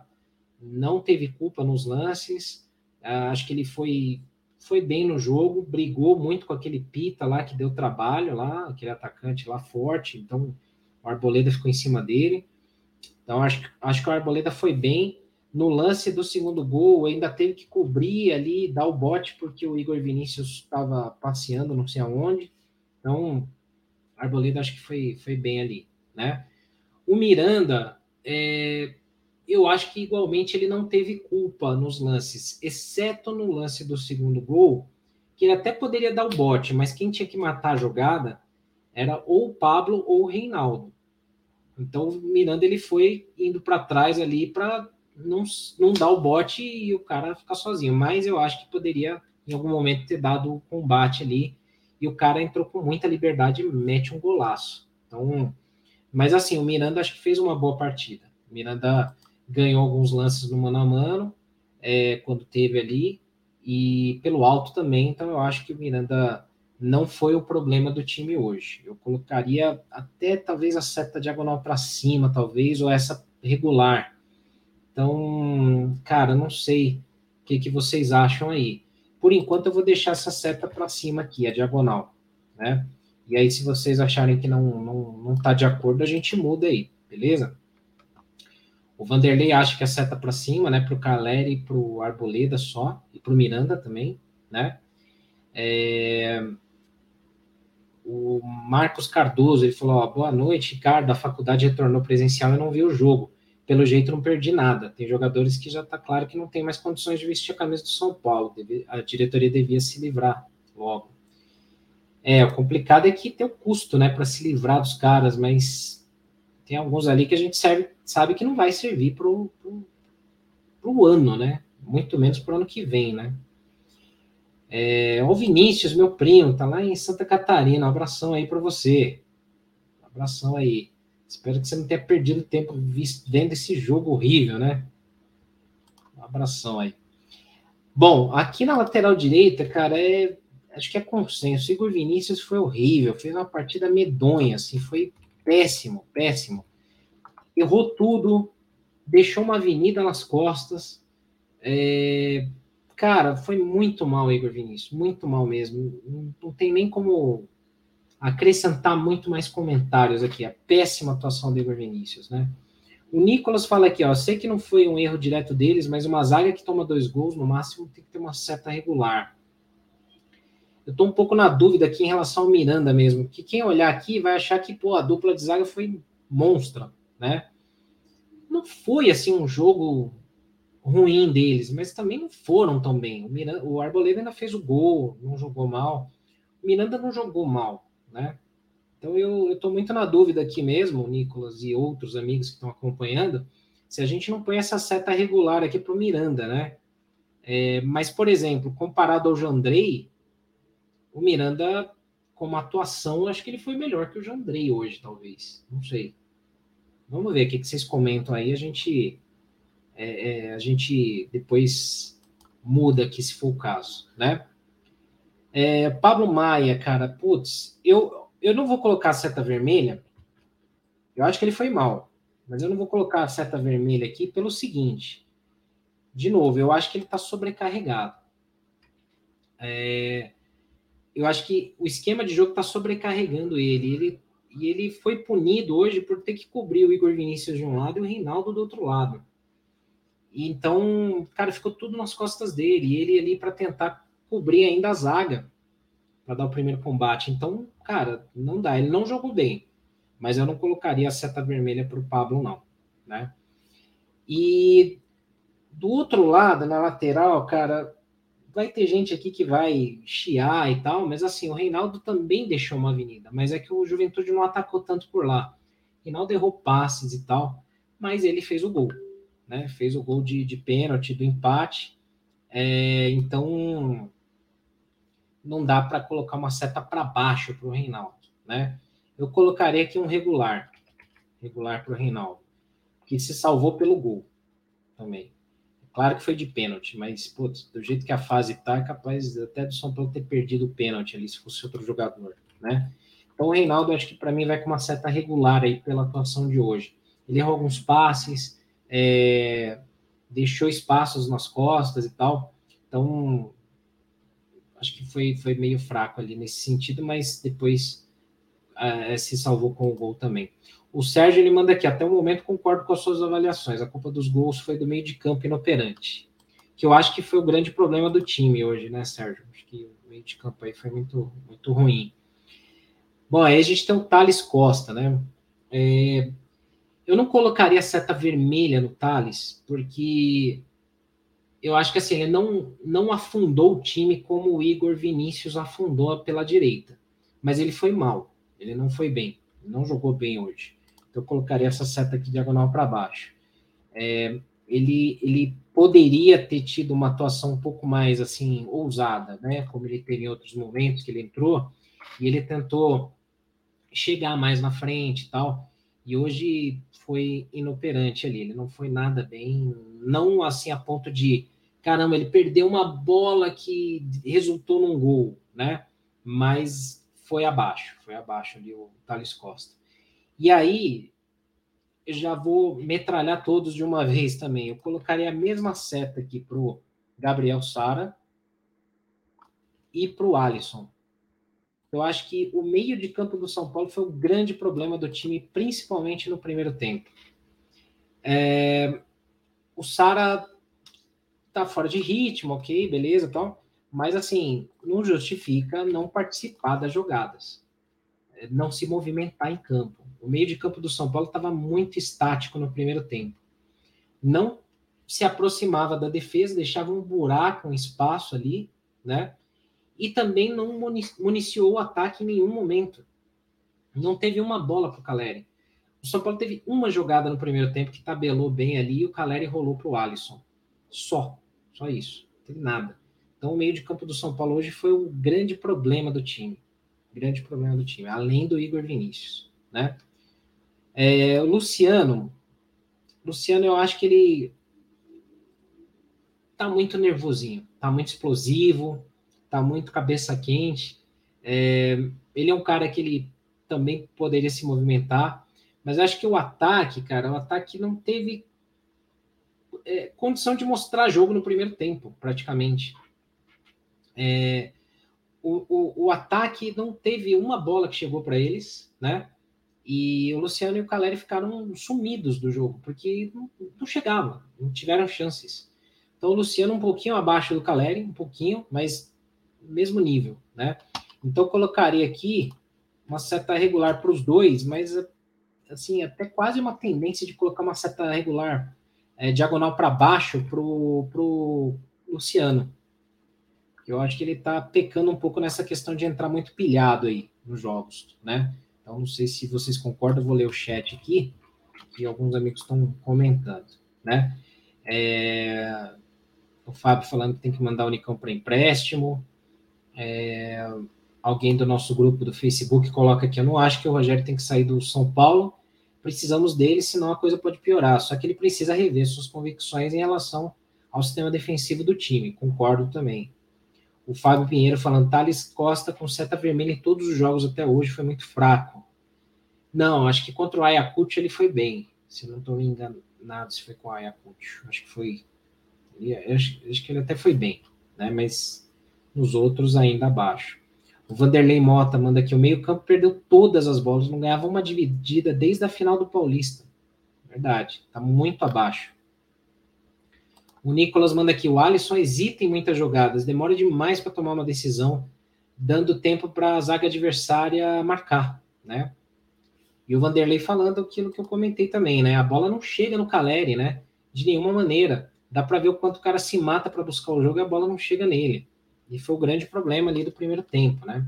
Speaker 1: não teve culpa nos lances. Ah, acho que ele foi foi bem no jogo, brigou muito com aquele Pita lá que deu trabalho lá, aquele atacante lá forte. Então o Arboleda ficou em cima dele. Então acho, acho que o Arboleda foi bem no lance do segundo gol, ainda teve que cobrir ali, dar o bote, porque o Igor Vinícius estava passeando, não sei aonde. Então, Arboleda acho que foi, foi bem ali, né? O Miranda, é, eu acho que igualmente ele não teve culpa nos lances, exceto no lance do segundo gol, que ele até poderia dar o bote, mas quem tinha que matar a jogada era ou o Pablo ou o Reinaldo. Então, o Miranda ele foi indo para trás ali para não, não dá o bote e o cara ficar sozinho. Mas eu acho que poderia, em algum momento, ter dado o combate ali. E o cara entrou com muita liberdade e mete um golaço. Então, mas assim, o Miranda acho que fez uma boa partida. O Miranda ganhou alguns lances no mano a mano, é, quando teve ali, e pelo alto também. Então, eu acho que o Miranda não foi o problema do time hoje. Eu colocaria até talvez a seta diagonal para cima, talvez, ou essa regular então, cara, não sei o que, que vocês acham aí. Por enquanto, eu vou deixar essa seta para cima aqui, a diagonal, né? E aí, se vocês acharem que não, não, não tá de acordo, a gente muda aí, beleza? O Vanderlei acha que a seta para cima, né? Para o Caleri para o Arboleda só, e para o Miranda também, né? É... O Marcos Cardoso, ele falou, ó, boa noite, Ricardo, a faculdade retornou presencial e não viu o jogo pelo jeito não perdi nada. Tem jogadores que já está claro que não tem mais condições de vestir a camisa do São Paulo. a diretoria devia se livrar logo. É, o complicado é que tem o custo, né, para se livrar dos caras, mas tem alguns ali que a gente serve, sabe que não vai servir para o ano, né? Muito menos para o ano que vem, né? É, o Vinícius, meu primo, tá lá em Santa Catarina. Um abração aí para você. Um abração aí. Espero que você não tenha perdido tempo vendo esse jogo horrível, né? Um abração aí. Bom, aqui na lateral direita, cara, é, acho que é consenso. Igor Vinícius foi horrível, fez uma partida medonha, assim, foi péssimo, péssimo. Errou tudo, deixou uma avenida nas costas. É, cara, foi muito mal, Igor Vinícius, muito mal mesmo. Não, tem nem como acrescentar muito mais comentários aqui. A péssima atuação do Igor Vinícius, né? O Nicolas fala aqui, ó, sei que não foi um erro direto deles, mas uma zaga que toma dois gols, no máximo, tem que ter uma seta regular. Eu estou um pouco na dúvida aqui em relação ao Miranda mesmo, que quem olhar aqui vai achar que, pô, a dupla de zaga foi monstra, né? Não foi, assim, um jogo ruim deles, mas também não foram tão bem. O, Miranda, o Arboleda ainda fez o gol, não jogou mal. O Miranda não jogou mal, né? Então eu estou muito na dúvida aqui mesmo, Nicolas e outros amigos que estão acompanhando, se a gente não põe essa seta regular aqui para o Miranda, né? É, mas, por exemplo, comparado ao Jandrei, o Miranda, como atuação, acho que ele foi melhor que o Jandrei hoje, talvez. Não sei. Vamos ver o que, vocês comentam aí. A gente, é, é, a gente depois muda aqui, se for o caso, né? É, Pablo Maia, cara, putz, eu, eu não vou colocar seta vermelha. Eu acho que ele foi mal. Mas eu não vou colocar a seta vermelha aqui pelo seguinte. De novo, eu acho que ele está sobrecarregado. É, eu acho que o esquema de jogo está sobrecarregando ele. ele. E ele foi punido hoje por ter que cobrir o Igor Vinícius de um lado e o Reinaldo do outro lado. E então, cara, ficou tudo nas costas dele. E ele ali para tentar cobrir ainda a zaga para dar o primeiro combate. Então, cara, não dá. Ele não jogou bem, mas eu não colocaria a seta vermelha para o Pablo, não, né? E do outro lado, na lateral, cara, vai ter gente aqui que vai chiar e tal, mas assim, o Reinaldo também deixou uma avenida, mas é que o Juventude não atacou tanto por lá. Reinaldo errou passes e tal, mas ele fez o gol, né? Fez o gol de, de pênalti do empate. É, então, não dá para colocar uma seta para baixo para o Reinaldo, né? Eu colocaria aqui um regular, regular para o Reinaldo, que se salvou pelo gol também. Claro que foi de pênalti, mas putz, do jeito que a fase tá, é capaz até do São Paulo ter perdido o pênalti ali se fosse outro jogador, né? Então o Reinaldo acho que para mim vai com uma seta regular aí pela atuação de hoje. Ele errou alguns passes, é, deixou espaços nas costas e tal. Então acho que foi, foi meio fraco ali nesse sentido, mas depois uh, se salvou com o gol também. O Sérgio ele manda aqui, até o momento concordo com as suas avaliações. A culpa dos gols foi do meio de campo inoperante. Que eu acho que foi o grande problema do time hoje, né, Sérgio? Acho que o meio de campo aí foi muito, muito ruim. Bom, aí a gente tem o Thales Costa, né? É, eu não colocaria seta vermelha no Thales, porque eu acho que assim, ele não, não afundou o time como o Igor Vinícius afundou pela direita. Mas ele foi mal, ele não foi bem, não jogou bem hoje. Então eu colocaria essa seta aqui diagonal para baixo. É, ele, ele poderia ter tido uma atuação um pouco mais assim ousada, né? Como ele teve em outros momentos que ele entrou e ele tentou chegar mais na frente e tal. E hoje foi inoperante ali, ele não foi nada bem, não assim a ponto de caramba, ele perdeu uma bola que resultou num gol, né? Mas foi abaixo, foi abaixo ali o Thales Costa. E aí, eu já vou metralhar todos de uma [laughs] vez também. Eu colocaria a mesma seta aqui pro Gabriel Sara e pro Alisson. Eu acho que o meio de campo do São Paulo foi o grande problema do time, principalmente no primeiro tempo. É, o Sara tá fora de ritmo, ok, beleza, tal. Mas assim, não justifica não participar das jogadas, é, não se movimentar em campo. O meio de campo do São Paulo estava muito estático no primeiro tempo. Não se aproximava da defesa, deixava um buraco, um espaço ali, né? E também não municiou o ataque em nenhum momento. Não teve uma bola para o Caleri. O São Paulo teve uma jogada no primeiro tempo que tabelou bem ali e o Caleri rolou para o Alisson. Só. Só isso. Não teve nada. Então, o meio de campo do São Paulo hoje foi o grande problema do time. Grande problema do time, além do Igor Vinícius, né? É, o Luciano, Luciano, eu acho que ele tá muito nervosinho, tá muito explosivo, tá muito cabeça quente. É, ele é um cara que ele também poderia se movimentar, Mas acho que o ataque, cara, o ataque não teve é, condição de mostrar jogo no primeiro tempo, praticamente. É, o, o, o, ataque não teve uma bola que chegou para eles, né? E o Luciano e o Caleri ficaram sumidos do jogo, porque não, não chegava, não tiveram chances. Então o Luciano um pouquinho abaixo do Caleri, um pouquinho, mas mesmo nível, né? Então colocaria aqui uma seta regular para os dois, mas assim, até quase uma tendência de colocar uma seta regular é, diagonal para baixo para o Luciano. Eu acho que ele está pecando um pouco nessa questão de entrar muito pilhado aí nos jogos, né? Então, não sei se vocês concordam, vou ler o chat aqui, que alguns amigos estão comentando, né? É, o Fábio falando que tem que mandar o Nicão para empréstimo. É, alguém do nosso grupo do Facebook coloca aqui: eu não acho que o Rogério tem que sair do São Paulo, precisamos dele, senão a coisa pode piorar. Só que ele precisa rever suas convicções em relação ao sistema defensivo do time, concordo também. O Fábio Pinheiro falando: Thales Costa com seta vermelha em todos os jogos até hoje foi muito fraco. Não, acho que contra o Ayacucho ele foi bem. Se não estou me enganado, se foi com o Ayacucho. Acho que foi. Acho, acho que ele até foi bem, né? Mas nos outros ainda abaixo. O Vanderlei Mota manda aqui: o meio-campo perdeu todas as bolas, não ganhava uma dividida desde a final do Paulista. Verdade, tá muito abaixo. O Nicolas manda aqui: o Alisson hesita em muitas jogadas, demora demais para tomar uma decisão, dando tempo para a zaga adversária marcar, né? E o Vanderlei falando aquilo que eu comentei também, né? A bola não chega no Caleri, né? De nenhuma maneira. Dá para ver o quanto o cara se mata para buscar o jogo e a bola não chega nele. E foi o grande problema ali do primeiro tempo, né?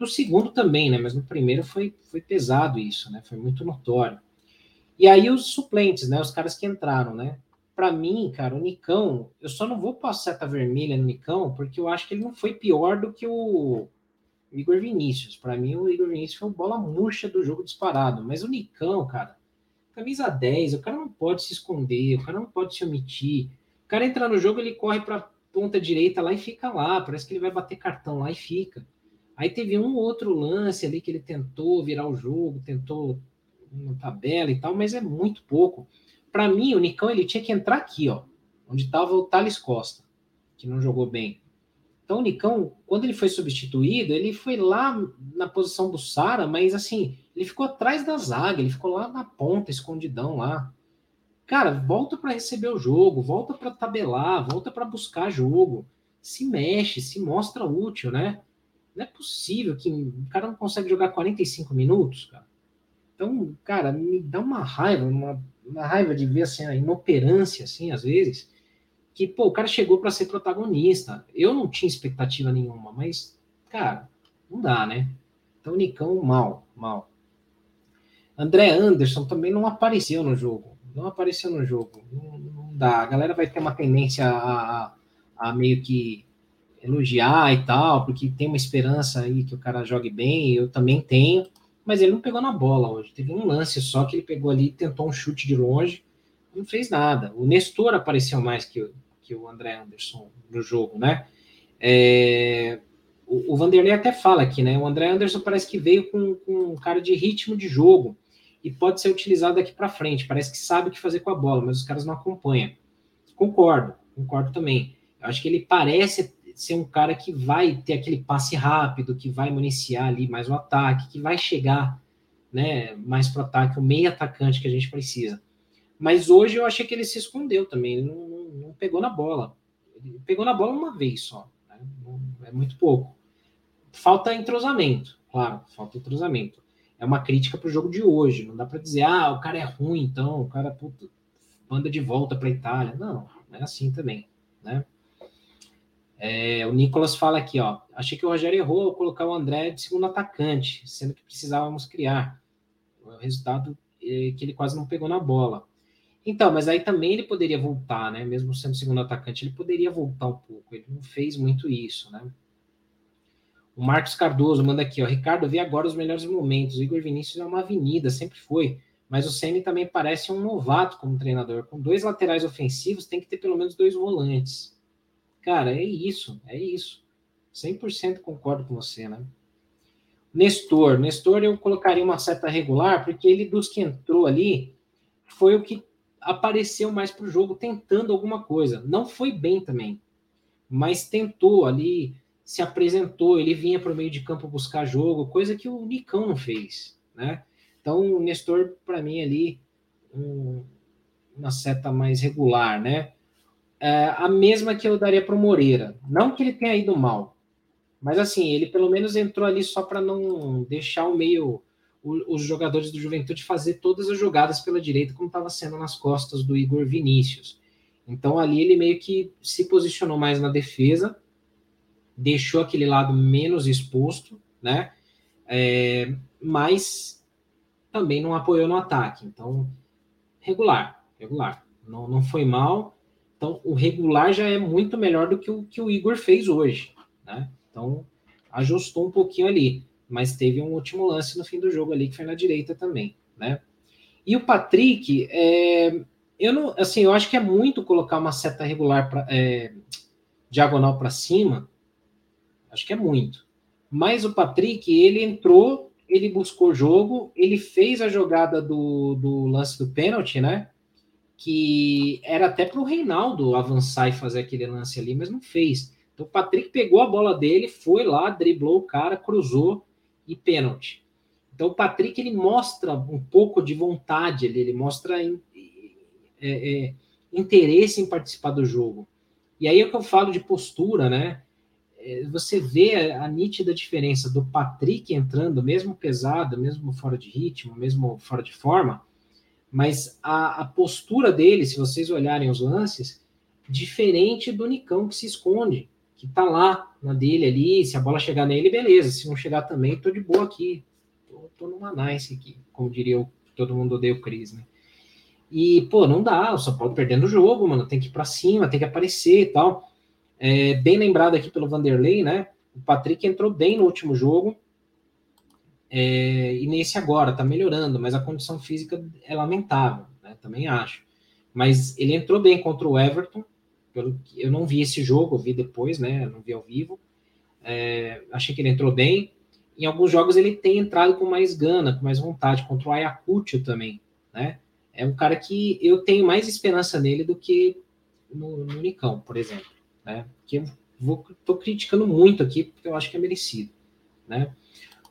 Speaker 1: No segundo também, né? Mas no primeiro foi, foi pesado isso, né? Foi muito notório. E aí os suplentes, né? Os caras que entraram, né? Para mim, cara, o Nicão, eu só não vou passar seta vermelha no Nicão, porque eu acho que ele não foi pior do que o Igor Vinícius. Para mim, o Igor Vinícius foi uma bola murcha do jogo disparado. Mas o Nicão, cara, camisa 10, o cara não pode se esconder, o cara não pode se omitir. O cara entra no jogo, ele corre para ponta direita lá e fica lá. Parece que ele vai bater cartão lá e fica. Aí teve um outro lance ali que ele tentou virar o jogo, tentou uma tabela e tal, mas é muito pouco. Para mim, o Nicão ele tinha que entrar aqui, ó, onde estava o Thales Costa, que não jogou bem. Então, o Nicão, quando ele foi substituído, ele foi lá na posição do Sara, mas assim, ele ficou atrás da zaga, ele ficou lá na ponta, escondidão lá. Cara, volta para receber o jogo, volta para tabelar, volta para buscar jogo, se mexe, se mostra útil, né? Não é possível que o cara não consegue jogar 45 minutos, cara. Então, cara, me dá uma raiva, uma, uma raiva de ver assim, a inoperância, assim, às vezes, que, pô, o cara chegou para ser protagonista. Eu não tinha expectativa nenhuma, mas, cara, não dá, né? Então, Nicão, mal, mal. André Anderson também não apareceu no jogo não apareceu no jogo. Não, não dá. A galera vai ter uma tendência a, a, meio que elogiar e tal, porque tem uma esperança aí que o cara jogue bem, eu também tenho, mas ele não pegou na bola hoje. Teve um lance só que ele pegou ali, tentou um chute de longe, não fez nada. O Nestor apareceu mais que, o, que o André Anderson no jogo, né? É, o, o Vanderlei até fala aqui, né? O André Anderson parece que veio com, com um cara de ritmo de jogo e pode ser utilizado daqui para frente. Parece que sabe o que fazer com a bola, mas os caras não acompanham. Concordo, concordo também. Eu acho que ele parece ser um cara que vai ter aquele passe rápido, que vai municiar ali mais o ataque, que vai chegar né, mais para o ataque, o meio atacante que a gente precisa. Mas hoje eu achei que ele se escondeu também, ele não, não, não pegou na bola. Ele pegou na bola uma vez só, né? é muito pouco. Falta entrosamento, claro, falta entrosamento é uma crítica para o jogo de hoje. Não dá para dizer, ah, o cara é ruim, então o cara puta, manda de volta para Itália. Não, não é assim também, né? É, o Nicolas fala aqui, ó. Achei que o Rogério errou ao colocar o André de segundo atacante, sendo que precisávamos criar. O resultado é que ele quase não pegou na bola. Então, mas aí também ele poderia voltar, né? Mesmo sendo segundo atacante, ele poderia voltar um pouco. Ele não fez muito isso, né? O Marcos Cardoso manda aqui, ó. Ricardo, vê agora os melhores momentos. O Igor Vinícius é uma avenida, sempre foi. Mas o Ceni também parece um novato como treinador. Com dois laterais ofensivos, tem que ter pelo menos dois volantes. Cara, é isso, é isso. 100% concordo com você, né? Nestor. Nestor eu colocaria uma seta regular, porque ele, dos que entrou ali, foi o que apareceu mais para o jogo, tentando alguma coisa. Não foi bem também, mas tentou ali, se apresentou, ele vinha para o meio de campo buscar jogo, coisa que o Nicão não fez, né? Então, o Nestor, para mim, ali, um, uma seta mais regular, né? É, a mesma que eu daria para o Moreira. Não que ele tenha ido mal, mas assim, ele pelo menos entrou ali só para não deixar o meio o, os jogadores do Juventude fazer todas as jogadas pela direita, como estava sendo nas costas do Igor Vinícius. Então ali ele meio que se posicionou mais na defesa, deixou aquele lado menos exposto, né? É, mas também não apoiou no ataque. Então, regular, regular. Não, não foi mal. Então, o regular já é muito melhor do que o que o Igor fez hoje, né? Então, ajustou um pouquinho ali, mas teve um último lance no fim do jogo ali que foi na direita também, né? E o Patrick, é, eu não, assim, eu acho que é muito colocar uma seta regular pra, é, diagonal para cima. Acho que é muito. Mas o Patrick, ele entrou, ele buscou jogo, ele fez a jogada do, do lance do pênalti, né? Que era até para o Reinaldo avançar e fazer aquele lance ali, mas não fez. Então o Patrick pegou a bola dele, foi lá, driblou o cara, cruzou e pênalti. Então o Patrick ele mostra um pouco de vontade, ele, ele mostra é, é, interesse em participar do jogo. E aí é que eu falo de postura, né? É, você vê a, nítida diferença do Patrick entrando, mesmo pesado, mesmo fora de ritmo, mesmo fora de forma, mas a, a postura dele, se vocês olharem os lances, diferente do Nicão que se esconde que tá lá na dele ali, se a bola chegar nele, beleza, se não chegar também, tô de boa aqui, tô, tô numa nice aqui, como diria o, todo mundo odeia o Cris, né? E, pô, não dá, o São Paulo perdendo o jogo, mano, tem que ir pra cima, tem que aparecer e tal. É, bem lembrado aqui pelo Vanderlei, né? O Patrick entrou bem no último jogo, é, e nesse agora, tá melhorando, mas a condição física é lamentável, né? Também acho. Mas ele entrou bem contra o Everton, pelo eu não vi esse jogo, vi depois, né? Não vi ao vivo. É, achei que ele entrou bem. Em alguns jogos ele tem entrado com mais gana, com mais vontade, contra o Ayacucho também, né? É um cara que eu tenho mais esperança nele do que no, no Nicão, por exemplo, né? Que eu vou, tô criticando muito aqui, porque eu acho que é merecido, né?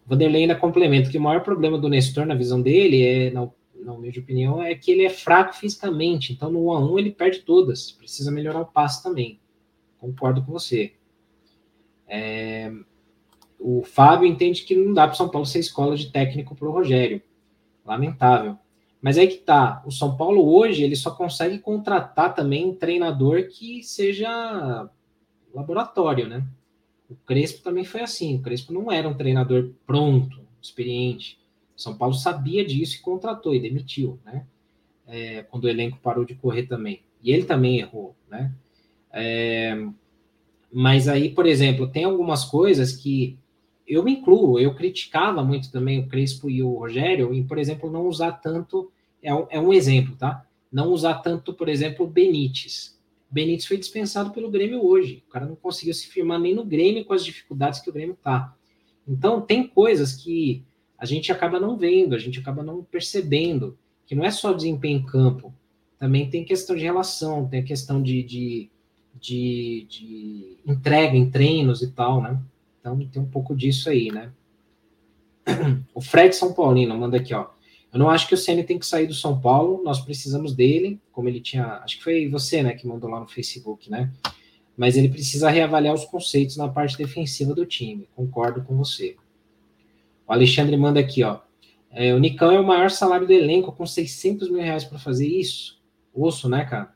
Speaker 1: Vanderlei ainda complementa que o maior problema do Nestor, na visão dele, é, na na minha opinião, é que ele é fraco fisicamente. Então, no 1 a 1 ele perde todas. Precisa melhorar o passe também. Concordo com você. É, o Fábio entende que não dá para o São Paulo ser escola de técnico para o Rogério. Lamentável. Mas aí que tá. O São Paulo hoje ele só consegue contratar também um treinador que seja laboratório, né? O Crespo também foi assim. O Crespo não era um treinador pronto, experiente. São Paulo sabia disso e contratou e demitiu, né? É, quando o elenco parou de correr também. E ele também errou, né? É, mas aí, por exemplo, tem algumas coisas que eu me incluo, eu criticava muito também o Crespo e o Rogério em, por exemplo, não usar tanto, é um, é um exemplo, tá? Não usar tanto, por exemplo, o Benítez. Benítez foi dispensado pelo Grêmio hoje. O cara não conseguiu se firmar nem no Grêmio com as dificuldades que o Grêmio tá. Então, tem coisas que a gente acaba não vendo, a gente acaba não percebendo que não é só desempenho em campo, também tem questão de relação, tem questão de, de, de, de entrega em treinos e tal, né? Então tem um pouco disso aí, né? [clears throat] O Fred São Paulino manda aqui, ó. Eu não acho que o Ceni tem que sair do São Paulo, nós precisamos dele, como ele tinha, acho que foi você, né, que mandou lá no Facebook, né? Mas ele precisa reavaliar os conceitos na parte defensiva do time. Concordo com você. O Alexandre manda aqui, ó. É, o Nicão é o maior salário do elenco, com 600 mil reais para fazer isso. Osso, né, cara?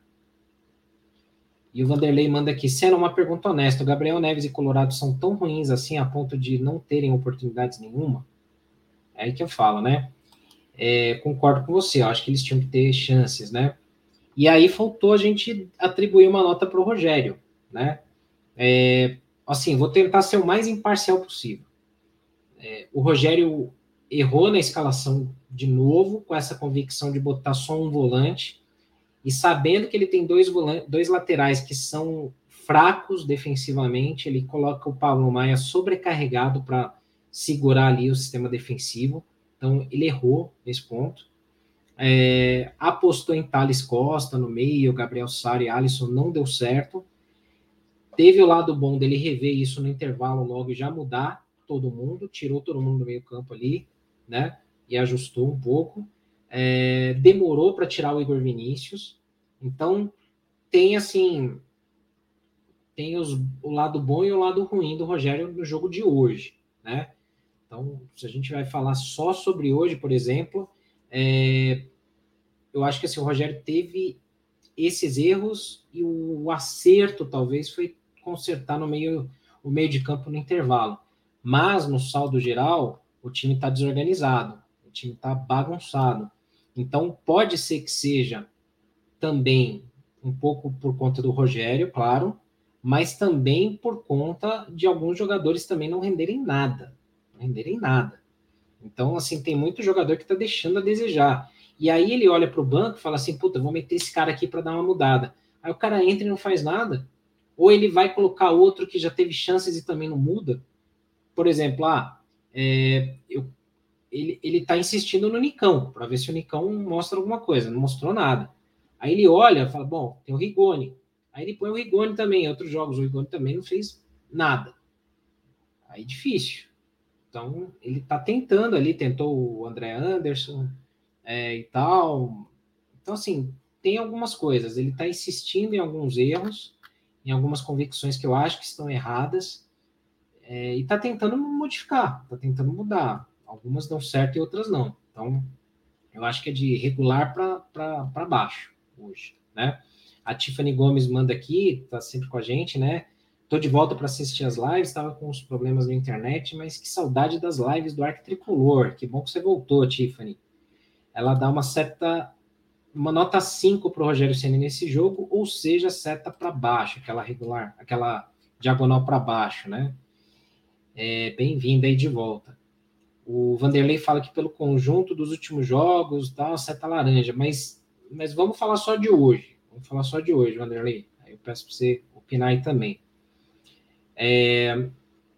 Speaker 1: E o Vanderlei manda aqui, sendo uma pergunta honesta, o Gabriel Neves e Colorado são tão ruins assim a ponto de não terem oportunidades nenhuma? É aí que eu falo, né? É, concordo com você, eu acho que eles tinham que ter chances, né? E aí faltou a gente atribuir uma nota para o Rogério, né? É, assim, vou tentar ser o mais imparcial possível. É, o Rogério errou na escalação de novo, com essa convicção de botar só um volante, e sabendo que ele tem dois, volantes, dois laterais que são fracos defensivamente, ele coloca o Pablo Maia sobrecarregado para segurar ali o sistema defensivo. Então, ele errou nesse ponto. É, apostou em Thales Costa no meio, Gabriel Sari e Alisson não deu certo. Teve o lado bom dele rever isso no intervalo logo e já mudar todo mundo, tirou todo mundo do meio campo ali, né? E ajustou um pouco. É, demorou para tirar o Igor Vinícius. Então, tem assim. Tem os, o lado bom e o lado ruim do Rogério no jogo de hoje, né? Então, se a gente vai falar só sobre hoje, por exemplo, é, eu acho que assim, o Rogério teve esses erros e o acerto talvez foi consertar no meio o meio de campo no intervalo. Mas no saldo geral, o time está desorganizado, o time está bagunçado. Então pode ser que seja também um pouco por conta do Rogério, claro, mas também por conta de alguns jogadores também não renderem nada, renderem nada. Então, assim, tem muito jogador que está deixando a desejar. E aí ele olha para o banco e fala assim: puta, vou meter esse cara aqui para dar uma mudada. Aí o cara entra e não faz nada. Ou ele vai colocar outro que já teve chances e também não muda. Por exemplo, ah, é, eu, ele, ele tá insistindo no Nicão, para ver se o Nicão mostra alguma coisa. Não mostrou nada. Aí ele olha fala: bom, tem o Rigoni. Aí ele põe o Rigoni também. Outros jogos, o Rigoni também não fez nada. Aí difícil. Então, ele tá tentando ali, tentou o André Anderson, é, e tal. Então, assim, tem algumas coisas. Ele está insistindo em alguns erros, em algumas convicções que eu acho que estão erradas, é, e está tentando modificar, está tentando mudar. Algumas dão certo e outras não. Então, eu acho que é de regular para baixo hoje, né? A Tiffany Gomes manda aqui, tá sempre com a gente, né? Tô de volta para assistir as lives, estava com uns problemas na internet, mas que saudade das lives do Arco Tricolor. Que bom que você voltou, Tiffany ela dá uma seta, uma nota 5 para o Rogério Senna nesse jogo, ou seja, seta para baixo, aquela regular, aquela diagonal para baixo, né? É, Bem-vindo aí de volta. O Vanderlei fala que pelo conjunto dos últimos jogos, tal, seta laranja, mas, mas vamos falar só de hoje. Vamos falar só de hoje, Vanderlei. Aí eu peço para você opinar aí também. É,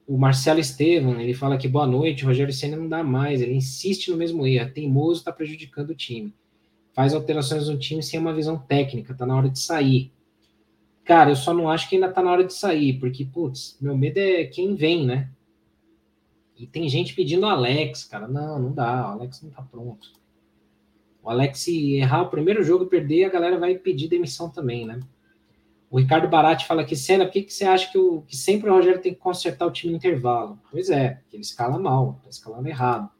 Speaker 1: o Marcelo Estevam, ele fala que boa noite, o Rogério Senna não dá mais, ele insiste no mesmo erro, é teimoso, está prejudicando o time. Faz alterações no time sem uma visão técnica, tá na hora de sair. Cara, eu só não acho que ainda tá na hora de sair, porque, putz, meu medo é quem vem, né? E tem gente pedindo o Alex, cara. Não, não dá, o Alex não tá pronto. O Alex, errar o primeiro jogo perder, a galera vai pedir demissão também, né? O Ricardo Barati fala aqui, Senna, por que, que você acha que, o, que sempre o Rogério tem que consertar o time no intervalo? Pois é, ele escala mal, está escalando errado.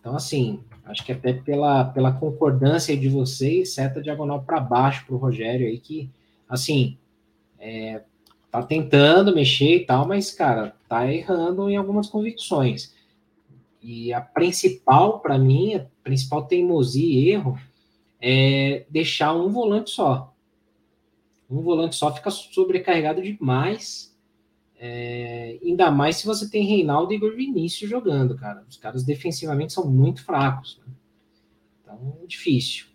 Speaker 1: Então, assim, acho que até pela, pela concordância de vocês, seta diagonal para baixo para o Rogério aí, que, assim, é, tá tentando mexer e tal, mas, cara, tá errando em algumas convicções. E a principal, para mim, a principal teimosia e erro é deixar um volante só um volante só fica sobrecarregado demais. É, ainda mais se você tem Reinaldo e Igor Vinícius jogando, cara. Os caras defensivamente são muito fracos. Né? Então, difícil.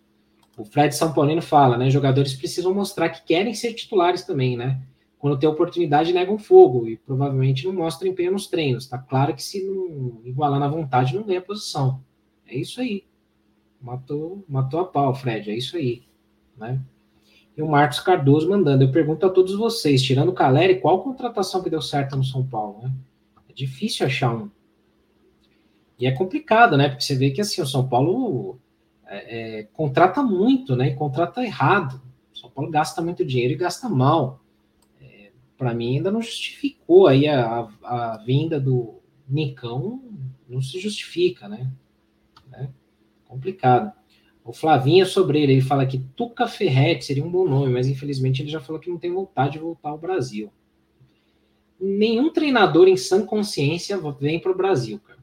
Speaker 1: O Fred São Paulino fala, né? Jogadores precisam mostrar que querem ser titulares também, né? Quando tem oportunidade, negam fogo e provavelmente não mostram empenho nos treinos. Tá claro que se não igualar na vontade, não ganha posição. É isso aí. Matou, matou a pau, Fred. É isso aí, né? E o Marcos Cardoso mandando. Eu pergunto a todos vocês, tirando o Caleri, qual contratação que deu certo no São Paulo? Né? É difícil achar um. E é complicado, né? Porque você vê que assim, o São Paulo é, é, contrata muito, né? E contrata errado. O São Paulo gasta muito dinheiro e gasta mal. É, Para mim, ainda não justificou aí a, a, a vinda do Nicão, não se justifica, né? né? Complicado. O Flavinho Sobreira, ele fala que Tuca Ferretti seria um bom nome, mas infelizmente ele já falou que não tem vontade de voltar ao Brasil. Nenhum treinador em sã consciência vem para o Brasil, cara.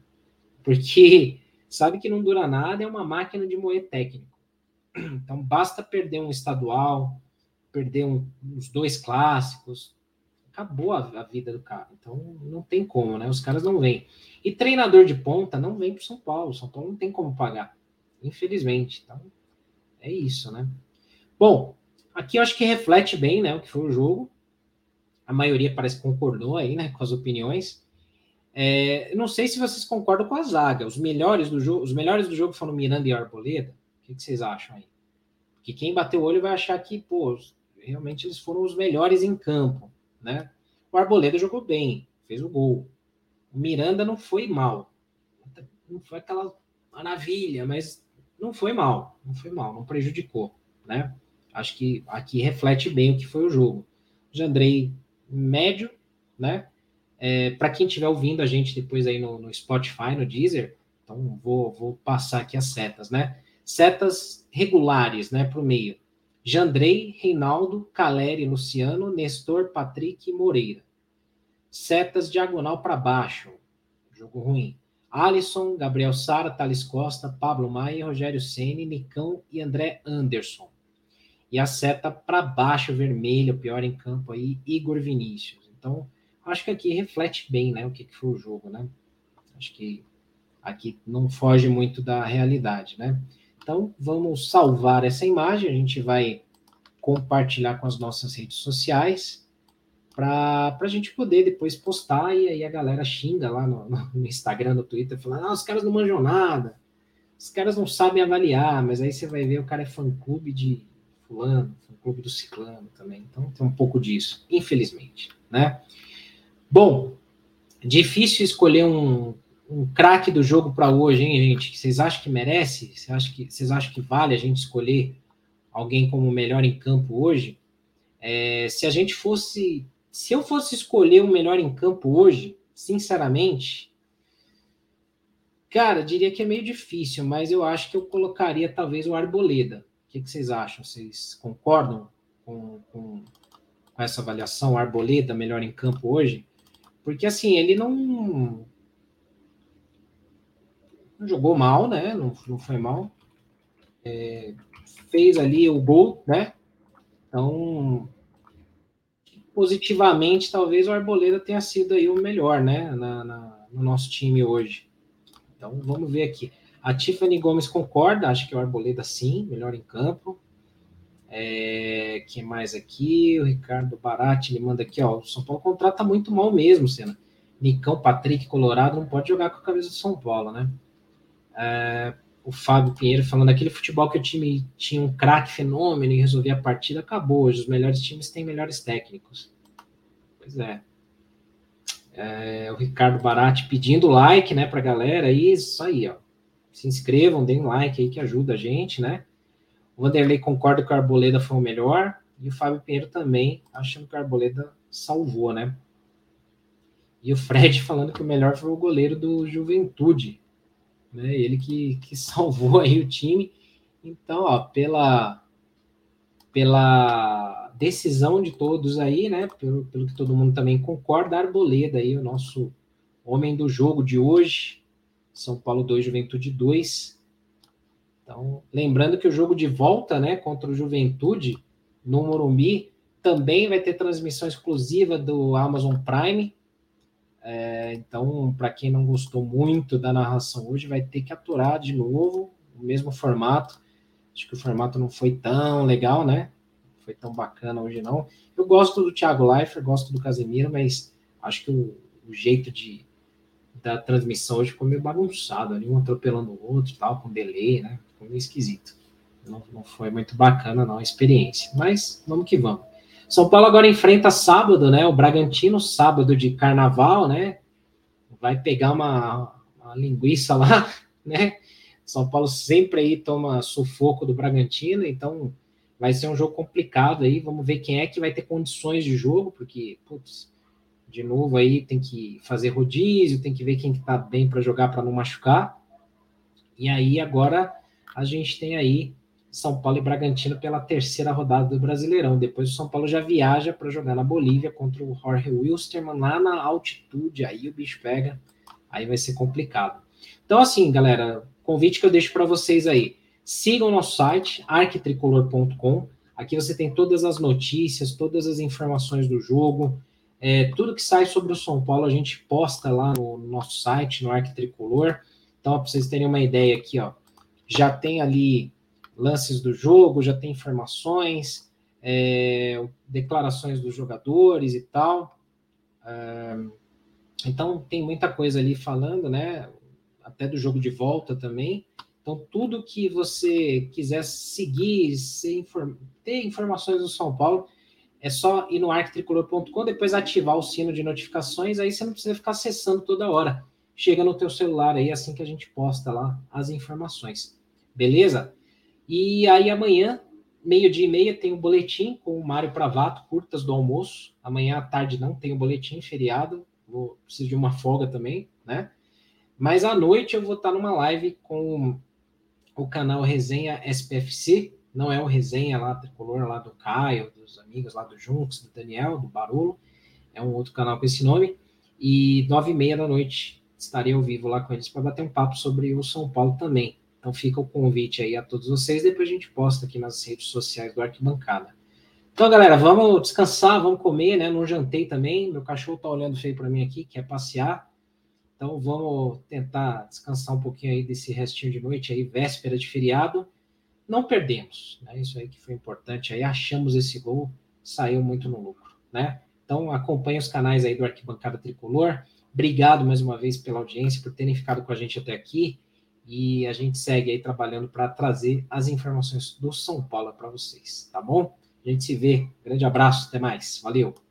Speaker 1: Porque sabe que não dura nada, é uma máquina de moer técnico. Então basta perder um estadual, perder um, uns dois clássicos, acabou a, a, vida do cara. Então não tem como, né? Os caras não vêm. E treinador de ponta não vem para São Paulo. São Paulo não tem como pagar. Infelizmente. Então, é isso, né? Bom, aqui eu acho que reflete bem, né, o que foi o jogo. A maioria parece concordou aí, né, com as opiniões. É, não sei se vocês concordam com a zaga. Os melhores do jogo, os melhores do jogo foram Miranda e Arboleda. O que, que vocês acham aí? Porque quem bateu o olho vai achar que, pô, realmente eles foram os melhores em campo, né? O Arboleda jogou bem, fez o gol. O Miranda não foi mal. Não foi aquela maravilha, mas não foi mal, não foi mal, não prejudicou, né? Acho que aqui reflete bem o que foi o jogo. O Andrei médio, né? É, Para quem estiver ouvindo a gente depois aí no, no, Spotify, no Deezer, então vou, vou passar aqui as setas, né? Setas regulares, né, para o meio. Jandrei, Reinaldo, Caleri, Luciano, Nestor, Patrick e Moreira. Setas diagonal para baixo. Jogo ruim. Alisson, Gabriel Sara, Thales Costa, Pablo Maia, Rogério Ceni, Nicão e André Anderson. E a seta para baixo, vermelho, pior em campo aí, Igor Vinícius. Então, acho que aqui reflete bem, né, o que, que foi o jogo, né? Acho que aqui não foge muito da realidade, né? Então, vamos salvar essa imagem, a gente vai compartilhar com as nossas redes sociais para a gente poder depois postar e aí a galera xinga lá no, no Instagram, no Twitter, falando, ah, os caras não manjam nada, os caras não sabem avaliar, mas aí você vai ver o cara é fã-clube de fulano, fã-clube do ciclano também, então tem um pouco disso, infelizmente, né? Bom, difícil escolher um, um craque do jogo para hoje, hein, gente? Vocês acham que merece? Vocês acham que, vocês acham que vale a gente escolher alguém como melhor em campo hoje? É, se a gente fosse se eu fosse escolher o melhor em campo hoje, sinceramente, cara, diria que é meio difícil, mas eu acho que eu colocaria talvez o Arboleda. O que, que vocês acham? Vocês concordam com, com, essa avaliação? Arboleda, melhor em campo hoje? Porque assim, ele não, não jogou mal, né? Não, não foi mal. É, fez ali o gol, né? Então, positivamente, talvez o Arboleda tenha sido aí o melhor, né, na, na, no nosso time hoje. Então, vamos ver aqui. A Tiffany Gomes concorda, acho que o Arboleda sim, melhor em campo. É, que mais aqui? O Ricardo Barati ele manda aqui, ó. O São Paulo contrata muito mal mesmo, Senna. Nicão, Patrick, Colorado não pode jogar com a camisa do São Paulo, né? É, o Fábio Pinheiro falando aquele futebol que o time tinha um craque fenômeno e resolvia a partida, acabou. Hoje os melhores times têm melhores técnicos. Pois é. é o Ricardo Barati pedindo like, né, pra galera. Isso aí, ó. Se inscrevam, deem like aí que ajuda a gente, né? O Vanderlei concorda que o Arboleda foi o melhor. E o Fábio Pinheiro também, achando que o Arboleda salvou, né? E o Fred [laughs] falando que o melhor foi o goleiro do Juventude né? Ele que, que [laughs] salvou aí o time. Então, ó, pela, pela decisão de todos aí, né? Pelo, pelo que todo mundo também concorda, Arboleda aí, o nosso homem do jogo de hoje. São Paulo 2, Juventude 2. Então, lembrando que o jogo de volta, né, contra o Juventude no Morumbi, também vai ter transmissão exclusiva do Amazon Prime. É, então, para quem não gostou muito da narração hoje, vai ter que aturar de novo o mesmo formato. Acho que o formato não foi tão legal, né? Não foi tão bacana hoje, não. Eu gosto do Thiago Leifert, gosto do Casemiro, mas acho que o, o jeito de, da transmissão hoje ficou meio bagunçado, ali, um atropelando o outro tal, com delay, né? Ficou meio esquisito. Não, não foi muito bacana, não, a experiência. Mas vamos que vamos. São Paulo agora enfrenta sábado, né? O Bragantino, sábado de carnaval, né? Vai pegar uma, uma linguiça lá, [laughs] né? São Paulo sempre aí toma sufoco do Bragantino, então vai ser um jogo complicado aí. Vamos ver quem é que vai ter condições de jogo, porque, putz, de novo aí tem que fazer rodízio, tem que ver quem que tá bem para jogar para não machucar. E aí agora a gente tem aí são Paulo e Bragantino pela terceira rodada do Brasileirão. Depois o São Paulo já viaja para jogar na Bolívia contra o Jorge Wilstermann lá na altitude. Aí o bicho pega, aí vai ser complicado. Então, assim, galera, convite que eu deixo para vocês aí. Sigam nosso site, arquitricolor.com. Aqui você tem todas as notícias, todas as informações do jogo. É, tudo que sai sobre o São Paulo a gente posta lá no nosso site, no Arquitricolor. Então, para vocês terem uma ideia aqui, ó, já tem ali lances do jogo, já tem informações, é, declarações dos jogadores e tal. É, Então tem muita coisa ali falando, né? Até do jogo de volta também. Então, tudo que você quiser seguir, inform... ter informações do São Paulo, é só ir no arquitricolor.com, depois ativar o sino de notificações, aí você não precisa ficar acessando toda hora. Chega no teu celular aí assim que a gente posta lá as informações. Beleza? E aí amanhã, meio-dia e meia, tem o um boletim com o Mário Pravato, curtas do almoço. Amanhã à tarde não tem o um boletim, feriado. Vou preciso de uma folga também, né? Mas à noite eu vou estar numa live com o canal Resenha SPFC, não é o Resenha lá, tricolor lá do Caio, dos amigos lá do Junks, do Daniel, do Barolo, é um outro canal com esse nome, e nove e meia da noite estarei ao vivo lá com eles para bater um papo sobre o São Paulo também. Então fica o convite aí a todos vocês, depois a gente posta aqui nas redes sociais do Arquibancada. Então, galera, vamos descansar, vamos comer, né? Não jantei também, meu cachorro tá olhando feio para mim aqui, quer passear, então vamos tentar descansar um pouquinho aí desse restinho de noite aí, véspera de feriado. Não perdemos, né? Isso aí que foi importante aí, achamos esse gol, saiu muito no lucro, né? Então acompanhe os canais aí do Arquibancada Tricolor. Obrigado mais uma vez pela audiência, por terem ficado com a gente até aqui. E a gente segue aí trabalhando para trazer as informações do São Paulo para vocês, tá bom? A gente se vê. Grande abraço, até mais. Valeu!